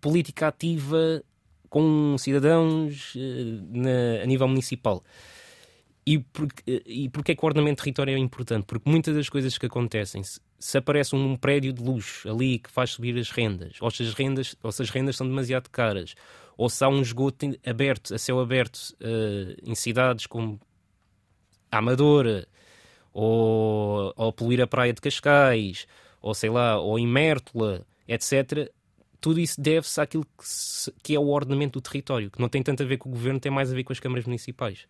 política ativa com cidadãos uh, na, a nível municipal. E, por, e porquê é que o ordenamento de território é importante? Porque muitas das coisas que acontecem, se, se aparece um prédio de luxo ali que faz subir as rendas, ou se as rendas, ou se as rendas são demasiado caras, ou se há um esgoto aberto, a céu aberto, uh, em cidades como a Amadora, ou, ou poluir a praia de Cascais, ou sei lá, ou em Mértola, etc. Tudo isso deve-se àquilo que, se, que, é o ordenamento do território, que não tem tanto a ver com o governo, tem mais a ver com as câmaras municipais.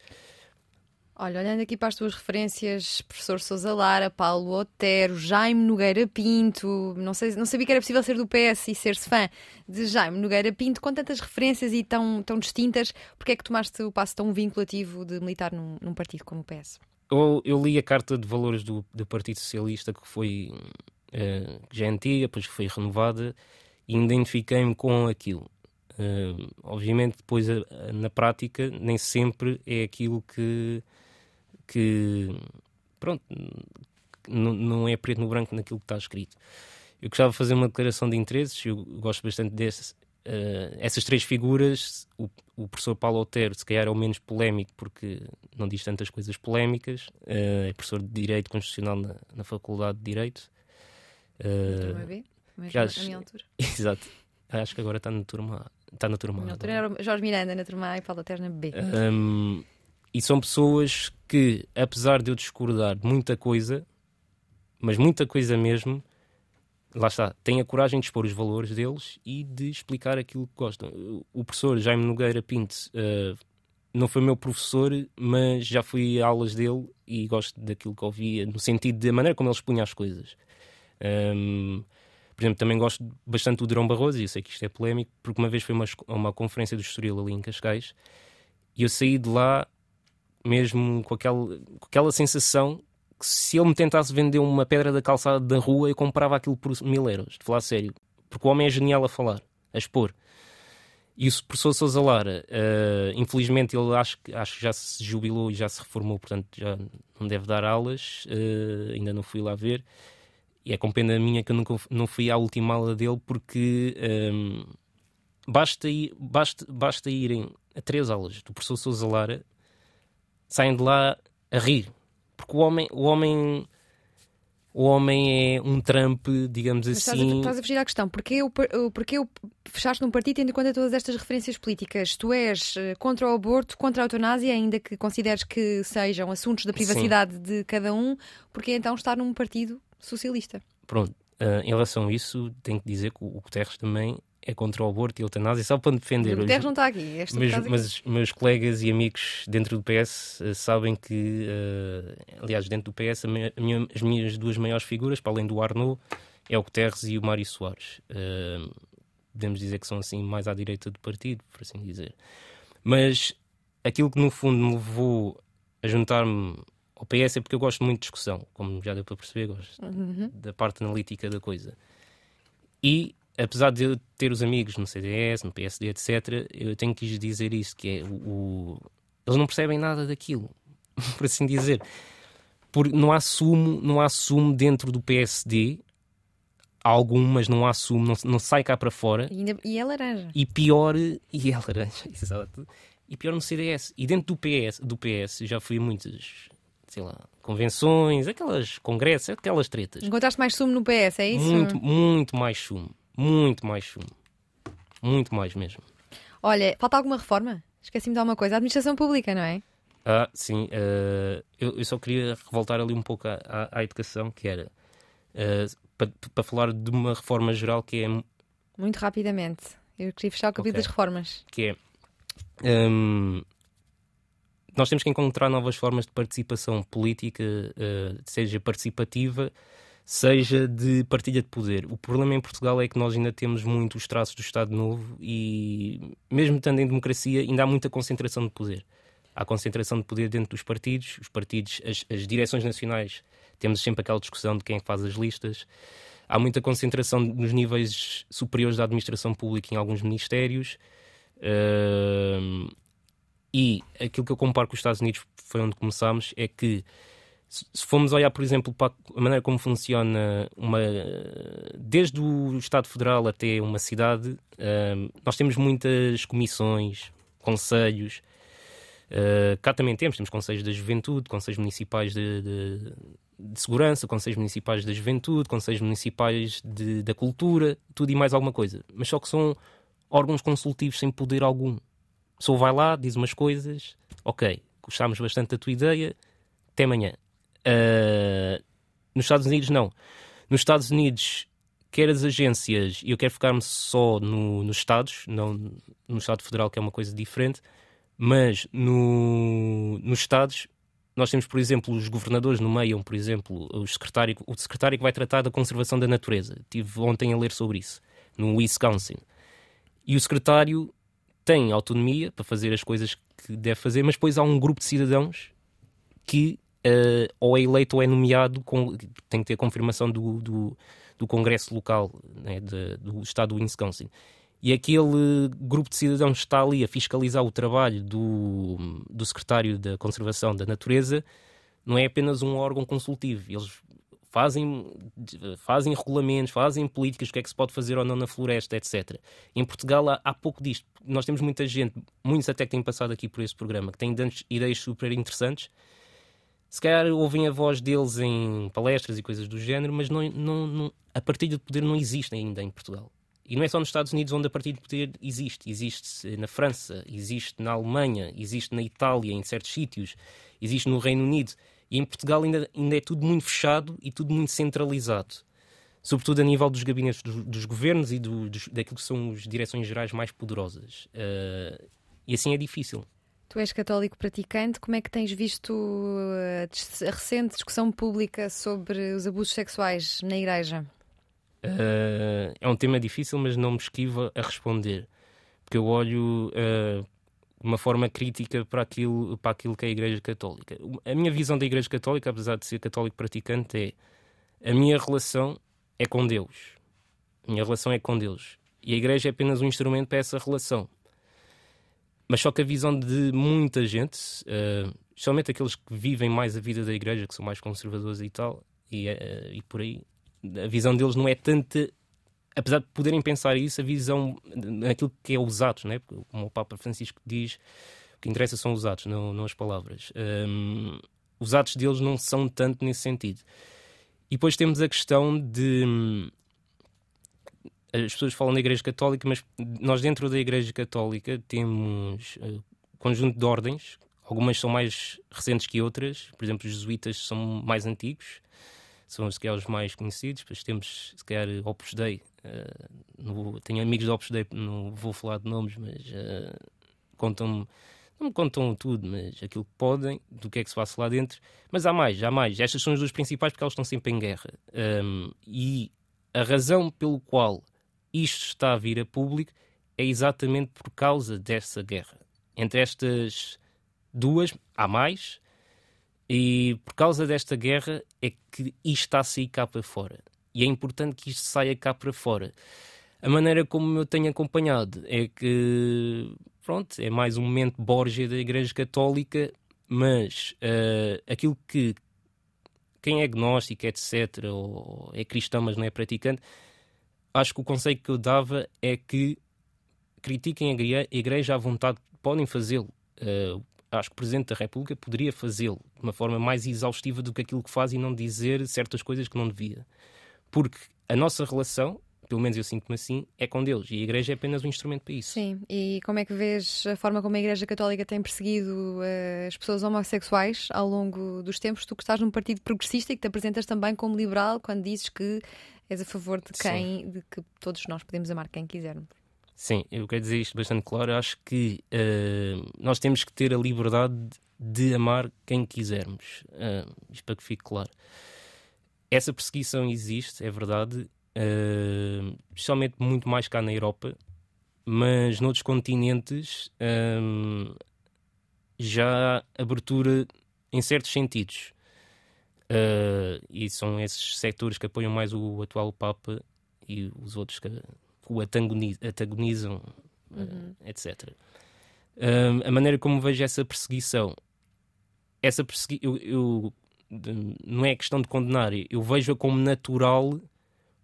Olha, olhando aqui para as tuas referências, professor Sousa Lara, Paulo Otero, Jaime Nogueira Pinto, não, sei, não sabia que era possível ser do PS e ser-se fã de Jaime Nogueira Pinto, com tantas referências e tão, tão distintas, porque é que tomaste o passo tão vinculativo de militar num, num partido como o PS? Eu, eu, li a carta de valores do, do Partido Socialista que foi uh, já é antiga, depois foi renovada e identifiquei-me com aquilo. Uh, obviamente, depois na prática, nem sempre é aquilo que, que pronto, não é preto no branco naquilo que está escrito. Eu gostava de fazer uma declaração de interesses, eu gosto bastante desse, Uh, essas três figuras, o, o, professor Paulo Otero, se calhar é o menos polémico, porque não diz tantas coisas polémicas, uh, é professor de Direito Constitucional na, na Faculdade de Direito. Uh, turma B, mesmo acho, minha altura. Exato, acho que agora está na turma A. Está na turma. Na altura era Jorge Miranda na turma A e Paulo Otero na B. Um, e são pessoas que, apesar de eu discordar de muita coisa, mas muita coisa mesmo, lá está, têm a coragem de expor os valores deles e de explicar aquilo que gostam. O professor Jaime Nogueira Pinto uh, não foi meu professor, mas já fui a aulas dele e gosto daquilo que ouvia, no sentido da maneira como ele expunha as coisas. Um, por exemplo, também gosto bastante do Durão Barroso, e eu sei que isto é polémico, porque uma vez foi uma, uma conferência do Estoril ali em Cascais, e eu saí de lá mesmo com aquela, com aquela sensação que se ele me tentasse vender uma pedra da calçada da rua, eu comprava aquilo por mil euros, de falar sério. Porque o homem é genial a falar, a expor. E o professor Sousa Lara, uh, infelizmente, ele acho, acho que já se jubilou e já se reformou, portanto já não deve dar aulas, uh, ainda não fui lá ver. E é com pena minha que eu nunca não fui à última aula dele, porque um, ehm, basta, basta, basta irem a três aulas do professor Sousa Lara, saem de lá a rir. Porque o homem, o homem o homem é um Trump, digamos Mas assim. Estás a, estás a fugir à questão. Porquê, o, porquê o, fechaste num partido tendo em conta todas estas referências políticas? Tu és eh, contra o aborto, contra a eutanásia, ainda que consideres que sejam assuntos da privacidade Sim. de cada um, porque então estar num partido socialista? Pronto, uh, em relação a isso, tenho que dizer que o Guterres também é contra o aborto e a eutanásia, só para me defender. O Guterres não está aqui. Este mas, aqui. mas meus colegas e amigos dentro do PS uh, eh, sabem que, uh, aliás, dentro do PS, minha, as minhas duas maiores figuras, para além do Arnaud, é o Guterres e o Mário Soares. Uh, podemos dizer que são assim mais à direita do partido, por assim dizer. Mas aquilo que no fundo me levou a juntar-me ao PS é porque eu gosto muito de discussão, como já deu para perceber, gosto uhum. da parte analítica da coisa. E apesar de eu ter os amigos no CDS, no PSD, etc., eu tenho que lhes dizer isso, que é o, eles não percebem nada daquilo, por assim dizer. Por, não há sumo, não há sumo dentro do PSD, algumas não há sumo, não, não sai cá para fora. E, ainda, e é laranja. E pior, e é laranja, exato. E pior no CDS. E dentro do PS, do PS já fui a muitas, sei lá, convenções, aquelas congressos, aquelas tretas. Encontraste mais sumo no PS, é isso? Muito, muito mais sumo. Muito mais fumo. Muito mais mesmo. Olha, falta alguma reforma? Esqueci-me de alguma coisa. A administração pública, não é? Ah, sim. Uh, eu, eu, só queria voltar ali um pouco à, à, à educação, que era uh, para pa falar de uma reforma geral que é. Muito rapidamente. Eu queria fechar o capítulo okay. das reformas. Que é. Um, nós temos que encontrar novas formas de participação política, uh, seja participativa, seja de partilha de poder. O problema em Portugal é que nós ainda temos muito os traços do Estado Novo e, mesmo estando em democracia, ainda há muita concentração de poder. Há concentração de poder dentro dos partidos, os partidos, as, as direções nacionais, temos sempre aquela discussão de quem é faz as listas. Há muita concentração nos níveis superiores da administração pública em alguns ministérios. Uh, e aquilo que eu comparo com os Estados Unidos, foi onde começámos, é que se formos olhar, por exemplo, para a maneira como funciona uma, desde o Estado Federal até uma cidade, uh, nós temos muitas comissões, conselhos. Uh, cá também temos, temos conselhos da juventude, conselhos municipais de, de, de segurança, conselhos municipais da juventude, conselhos municipais de, da cultura, tudo e mais alguma coisa. Mas só que são órgãos consultivos sem poder algum. A pessoa vai lá, diz umas coisas, ok, gostámos bastante da tua ideia, até amanhã. Uh, nos Estados Unidos, não. Nos Estados Unidos, quer as agências, e eu quero focar-me só no, nos Estados, não no Estado Federal, que é uma coisa diferente, mas no, nos Estados, nós temos, por exemplo, os governadores nomeiam, por exemplo, o secretário, o secretário que vai tratar da conservação da natureza. Estive ontem a ler sobre isso, no Wisconsin. E o secretário tem autonomia para fazer as coisas que deve fazer, mas depois há um grupo de cidadãos que uh, ou é eleito ou é nomeado, com, tem que ter confirmação do, do, do Congresso local né, de, do estado do Wisconsin. E aquele grupo de cidadãos está ali a fiscalizar o trabalho do, do secretário da Conservação da Natureza, não é apenas um órgão consultivo. Eles fazem, fazem regulamentos, fazem políticas, o que é que se pode fazer ou não na floresta, etc. Em Portugal há, há pouco disto. Nós temos muita gente, muitos até que têm passado aqui por esse programa, que têm ideias super interessantes, se calhar ouvem a voz deles em palestras e coisas do género, mas não, não, não, a partilha de poder não existe ainda em Portugal. E não é só nos Estados Unidos onde a partilha de poder existe. Existe na França, existe na Alemanha, existe na Itália, em certos sítios, existe no Reino Unido. E em Portugal ainda, ainda é tudo muito fechado e tudo muito centralizado. Sobretudo a nível dos gabinetes dos, dos governos e do, dos, daquilo que são as direções gerais mais poderosas. Uh, e assim é difícil. Tu és católico praticante, como é que tens visto a, a recente discussão pública sobre os abusos sexuais na Igreja? Uh, é um tema difícil, mas não me esquiva a responder, porque eu olho uh, uma forma crítica para aquilo, para aquilo que é a Igreja Católica. A minha visão da Igreja Católica, apesar de ser católico praticante, é a minha relação é com Deus. A minha relação é com Deus. E a Igreja é apenas um instrumento para essa relação. Mas só que a visão de muita gente, uh, especialmente aqueles que vivem mais a vida da igreja, que são mais conservadores e tal, e, uh, e por aí, a visão deles não é tanta. Apesar de poderem pensar isso, a visão naquilo que é os atos, né? como o Papa Francisco diz, o que interessa são os atos, não, não as palavras. Um, ehm, os atos deles não são tanto nesse sentido. E depois temos a questão de as pessoas falam da Igreja Católica, mas nós dentro da Igreja Católica temos uh, conjunto de ordens, algumas são mais recentes que outras, por exemplo, os jesuítas são mais antigos, são os, os mais conhecidos, depois temos, se calhar, Opus Dei, uh, no, tenho amigos de Opus Dei, não vou falar de nomes, mas uh, contam-me não me contam tudo, mas aquilo que podem, do que é que se passa lá dentro. Mas há mais, há mais. Estas são as duas principais porque elas estão sempre em guerra. Um, e a razão pelo qual isto está a vir a público é exatamente por causa dessa guerra. Entre estas duas, há mais, e por causa desta guerra é que isto está a sair cá para fora. E é importante que isto saia cá para fora. A maneira como eu tenho acompanhado é que, pronto, é mais um momento Borgia da Igreja Católica, mas uh, aquilo que quem é agnóstico, etc., ou é cristão, mas não é praticante, acho que o conselho que eu dava é que critiquem a igreja à vontade, podem fazê-lo. Uh, acho que o Presidente da República poderia fazê-lo de uma forma mais exaustiva do que aquilo que faz e não dizer certas coisas que não devia. Porque a nossa relação, pelo menos eu sinto-me assim, é com Deus e a Igreja é apenas um instrumento para isso. Sim, e como é que vês a forma como a Igreja Católica tem perseguido uh, as pessoas homossexuais ao longo dos tempos? Tu que estás num partido progressista e que te apresentas também como liberal quando dizes que és a favor de quem, Sim. de que todos nós podemos amar quem quisermos. Sim, eu quero dizer isto bastante claro. Eu acho que uh, nós temos que ter a liberdade de amar quem quisermos. Uh, isto para que fique claro. Essa perseguição existe, é verdade, uh, especialmente muito mais cá na Europa, mas noutros continentes já há abertura em certos sentidos. Uh, e são esses setores que apoiam mais o atual Papa e os outros que o antagonizam, uhum. uh, etc. Uh, a maneira como vejo essa perseguição, essa perseguição, eu, eu, não é questão de condenar, eu vejo-a como natural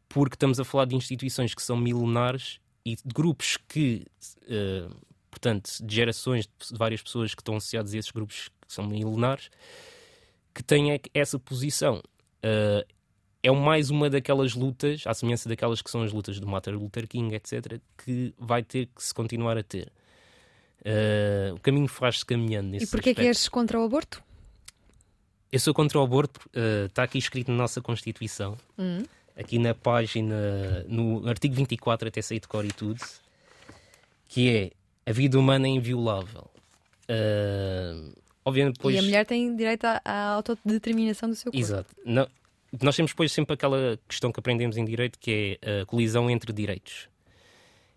porque estamos a falar de instituições que são milenares e de grupos que, portanto, de gerações de várias pessoas que estão associadas a esses grupos que são milenares que tenha essa posição. Uh, é mais uma daquelas lutas, à semelhança daquelas que são as lutas do Martin Luther King, etc., que vai ter que se continuar a ter. Uh, o caminho faz-se caminhando nesse E porquê que és contra o aborto? Eu sou contra o aborto, uh, está aqui escrito na nossa Constituição, uhum. aqui na página, no artigo 24, até sair de cor e tudo, que é a vida humana é inviolável. Uh, Obviamente, depois... E a mulher tem direito à, à autodeterminação do seu corpo. Exato. Não, nós temos depois sempre aquela questão que aprendemos em direito que é a colisão entre direitos.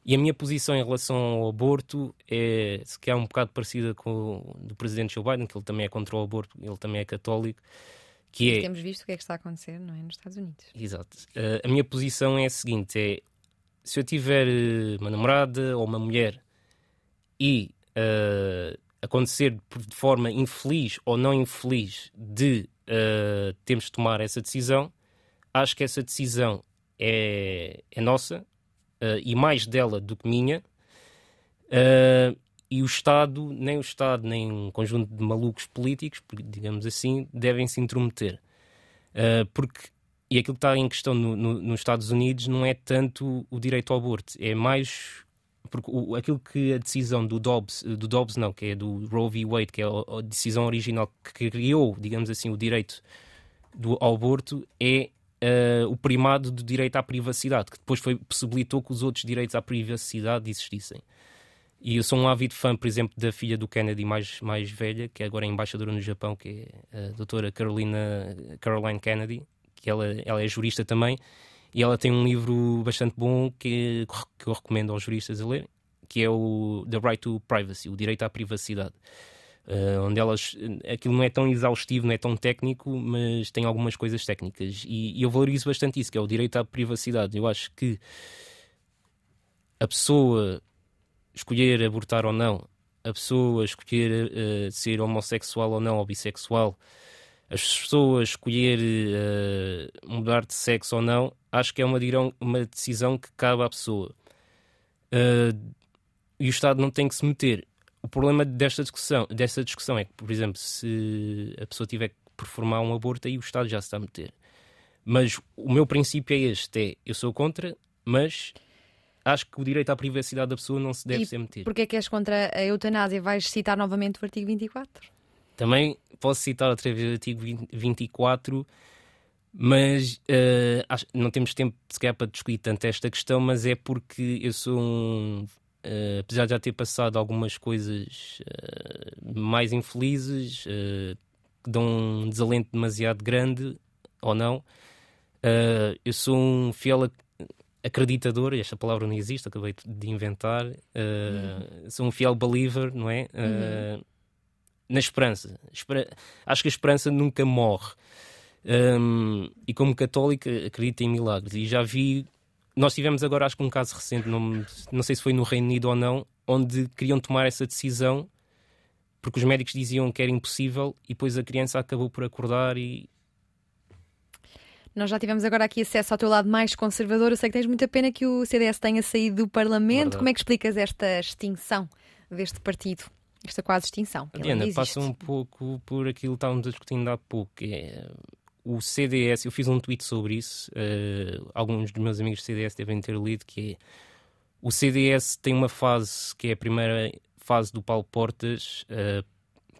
E a minha posição em relação ao aborto é, se calhar, um bocado parecida com a do presidente Joe Biden, que ele também é contra o aborto, ele também é católico. Que é... Temos visto o que é que está a acontecer, não é? Nos Estados Unidos. Exato. Uh, a minha posição é a seguinte: é se eu tiver eh, uma namorada ou uma mulher e uh, acontecer de forma infeliz ou não infeliz de uh, termos de tomar essa decisão, acho que essa decisão é, é nossa uh, e mais dela do que minha. Uh, e o Estado, nem o Estado, nem um conjunto de malucos políticos, digamos assim, devem se intrometer. porque, e aquilo que está em questão no, no, nos Estados Unidos não é tanto o direito ao aborto, é mais porque o, aquilo que a decisão do Dobbs, do Dobbs não, que é do Roe v. Wade, que é a, a decisão original que criou, digamos assim, o direito do, ao aborto, é uh, o primado do direito à privacidade, que depois foi, possibilitou que os outros direitos à privacidade existissem. E eu sou um ávido fã, por exemplo, da filha do Kennedy mais, mais velha, que agora é embaixadora no Japão, que é a doutora Carolina, Caroline Kennedy, que ela, ela é jurista também, e ela tem um livro bastante bom que, que eu recomendo aos juristas a ler, que é o The Right to Privacy, o direito à privacidade. Uh, onde elas aquilo não é tão exaustivo, não é tão técnico, mas tem algumas coisas técnicas e, e eu valorizo bastante isso, que é o direito à privacidade. Eu acho que a pessoa escolher abortar ou não, a pessoa escolher uh, ser homossexual ou não, ou bissexual, as pessoas escolher uh, mudar de sexo ou não, acho que é uma, uma decisão que cabe à pessoa. Uh, e o Estado não tem que se meter. O problema desta discussão, desta discussão é que, por exemplo, se a pessoa tiver que performar um aborto, aí o Estado já se está a meter. Mas o meu princípio é este: é, eu sou contra, mas acho que o direito à privacidade da pessoa não se deve e ser metido. Porquê é que és contra a eutanásia? Vais citar novamente o artigo 24? Também posso citar outra vez o artigo 24, mas uh, acho, não temos tempo sequer para discutir tanto esta questão, mas é porque eu sou um. Uh, apesar de já ter passado algumas coisas uh, mais infelizes, que dão um desalento demasiado grande, ou não, eu sou um fiel acreditador, esta palavra não existe, acabei de inventar, uh, uhum. sou um fiel believer, não é? Uh, uhum. Na esperança. Esper acho que a esperança nunca morre. Um, e como católica, acredito em milagres. E já vi. Nós tivemos agora, acho que um caso recente, não, não sei se foi no Reino Unido ou não, onde queriam tomar essa decisão porque os médicos diziam que era impossível e depois a criança acabou por acordar e, nós já tivemos agora aqui acesso ao teu lado mais conservador. Eu sei que tens muita pena que o CDS tenha saído do Parlamento. Verdade. Como é que explicas esta extinção deste partido? Esta quase extinção. Diana, passa um pouco por aquilo que estávamos a discutir há pouco. É, o CDS, eu fiz um tweet sobre isso. Uh, alguns dos meus amigos do CDS devem ter lido. Que é, o CDS tem uma fase que é a primeira fase do Paulo Portas, uh,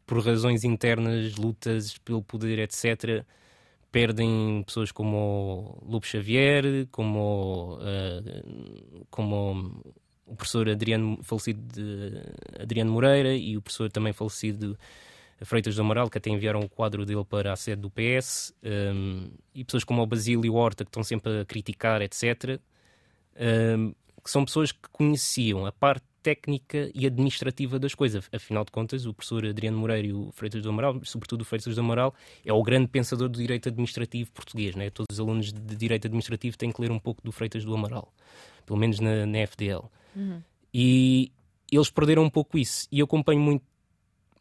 por razões internas, lutas pelo poder, etc perdem pessoas como o Lobo Xavier, como, uh, como o professor Adriano, falecido Adriano Moreira e o professor também falecido Freitas do Amaral, que até enviaram o quadro dele para a sede do PS, um, e pessoas como o Basílio Horta, que estão sempre a criticar, etc., um, que são pessoas que conheciam a parte técnica e administrativa das coisas. Afinal de contas, o professor Adriano Moreira e o Freitas do Amaral, sobretudo o Freitas do Amaral, é o grande pensador do direito administrativo português. Né? Todos os alunos de direito administrativo têm que ler um pouco do Freitas do Amaral, pelo menos na, na FDL. Uhum. E eles perderam um pouco isso. E eu acompanho muito,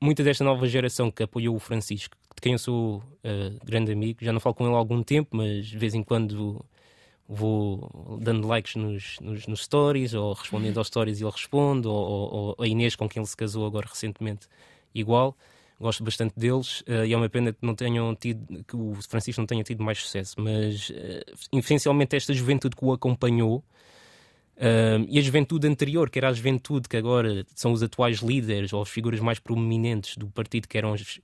muita desta nova geração que apoiou o Francisco, de quem eu sou uh, grande amigo. Já não falo com ele há algum tempo, mas de vez em quando vou dando likes nos, nos, nos, stories ou respondendo aos stories e ele responde, ou, ou, a Inês com quem ele se casou agora recentemente, igual. Gosto bastante deles uh, e é uma pena que não tenham tido que o Francisco não tenha tido mais sucesso, mas uh, essencialmente esta juventude que o acompanhou uh, e a juventude anterior, que era a juventude que agora são os atuais líderes ou as figuras mais prominentes do partido, que eram, as,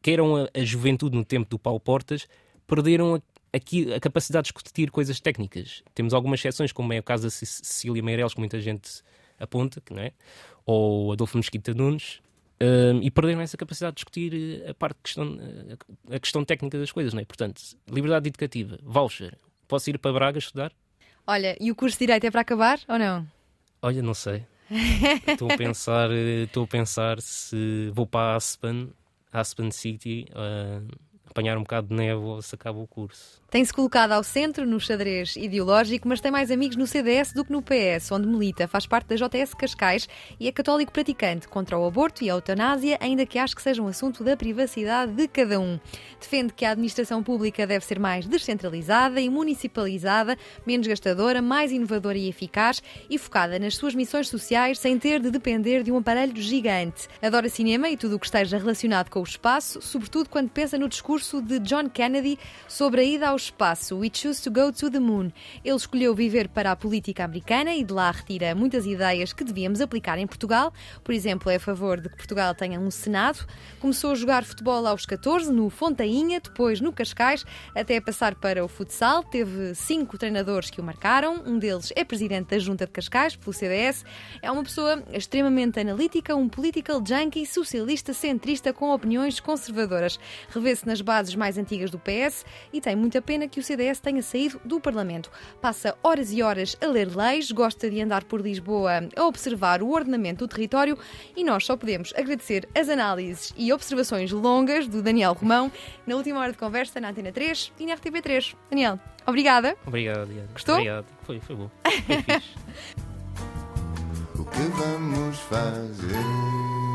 que eram a, a juventude no tempo do Paulo Portas, perderam a aqui a capacidade de discutir coisas técnicas. Temos algumas exceções, como é o caso da Cecília Meireles, que muita gente aponta, não é? ou Adolfo Mesquita Nunes, um, e perderam essa capacidade de discutir eh, a parte questão, eh, a questão técnica das coisas, não é? Portanto, liberdade educativa, voucher, posso ir para Braga estudar? Olha, e o curso de Direito é para acabar ou não? Olha, não sei. estou a pensar, eh, estou a pensar se vou para Aspen, Aspen City, uh, apanhar um bocado de névoa se acaba o curso. Tem-se colocado ao centro no xadrez ideológico, mas tem mais amigos no CDS do que no PS, onde milita, faz parte da JS Cascais e é católico praticante contra o aborto e a eutanásia, ainda que acho que seja um assunto da privacidade de cada um. Defende que a administração pública deve ser mais descentralizada e municipalizada, menos gastadora, mais inovadora e eficaz e focada nas suas missões sociais sem ter de depender de um aparelho gigante. Adora cinema e tudo o que esteja relacionado com o espaço, sobretudo quando pensa no discurso de John Kennedy sobre a ida ao espaço. We choose to go to the moon. Ele escolheu viver para a política americana e de lá retira muitas ideias que devíamos aplicar em Portugal. Por exemplo, é a favor de que Portugal tenha um Senado. Começou a jogar futebol aos 14 no Fontainha, depois no Cascais, até passar para o futsal. Teve cinco treinadores que o marcaram. Um deles é presidente da Junta de Cascais, pelo CDS. É uma pessoa extremamente analítica, um political junkie, socialista, centrista, com opiniões conservadoras. Revê-se nas bases mais antigas do PS e tem muita pena que o CDS tenha saído do Parlamento. Passa horas e horas a ler leis, gosta de andar por Lisboa a observar o ordenamento do território e nós só podemos agradecer as análises e observações longas do Daniel Romão na última hora de conversa na Antena 3 e na RTP3. Daniel, obrigada. Obrigado, Diana. Gostou? Obrigado. Foi, foi bom. Foi fixe. O que vamos fazer?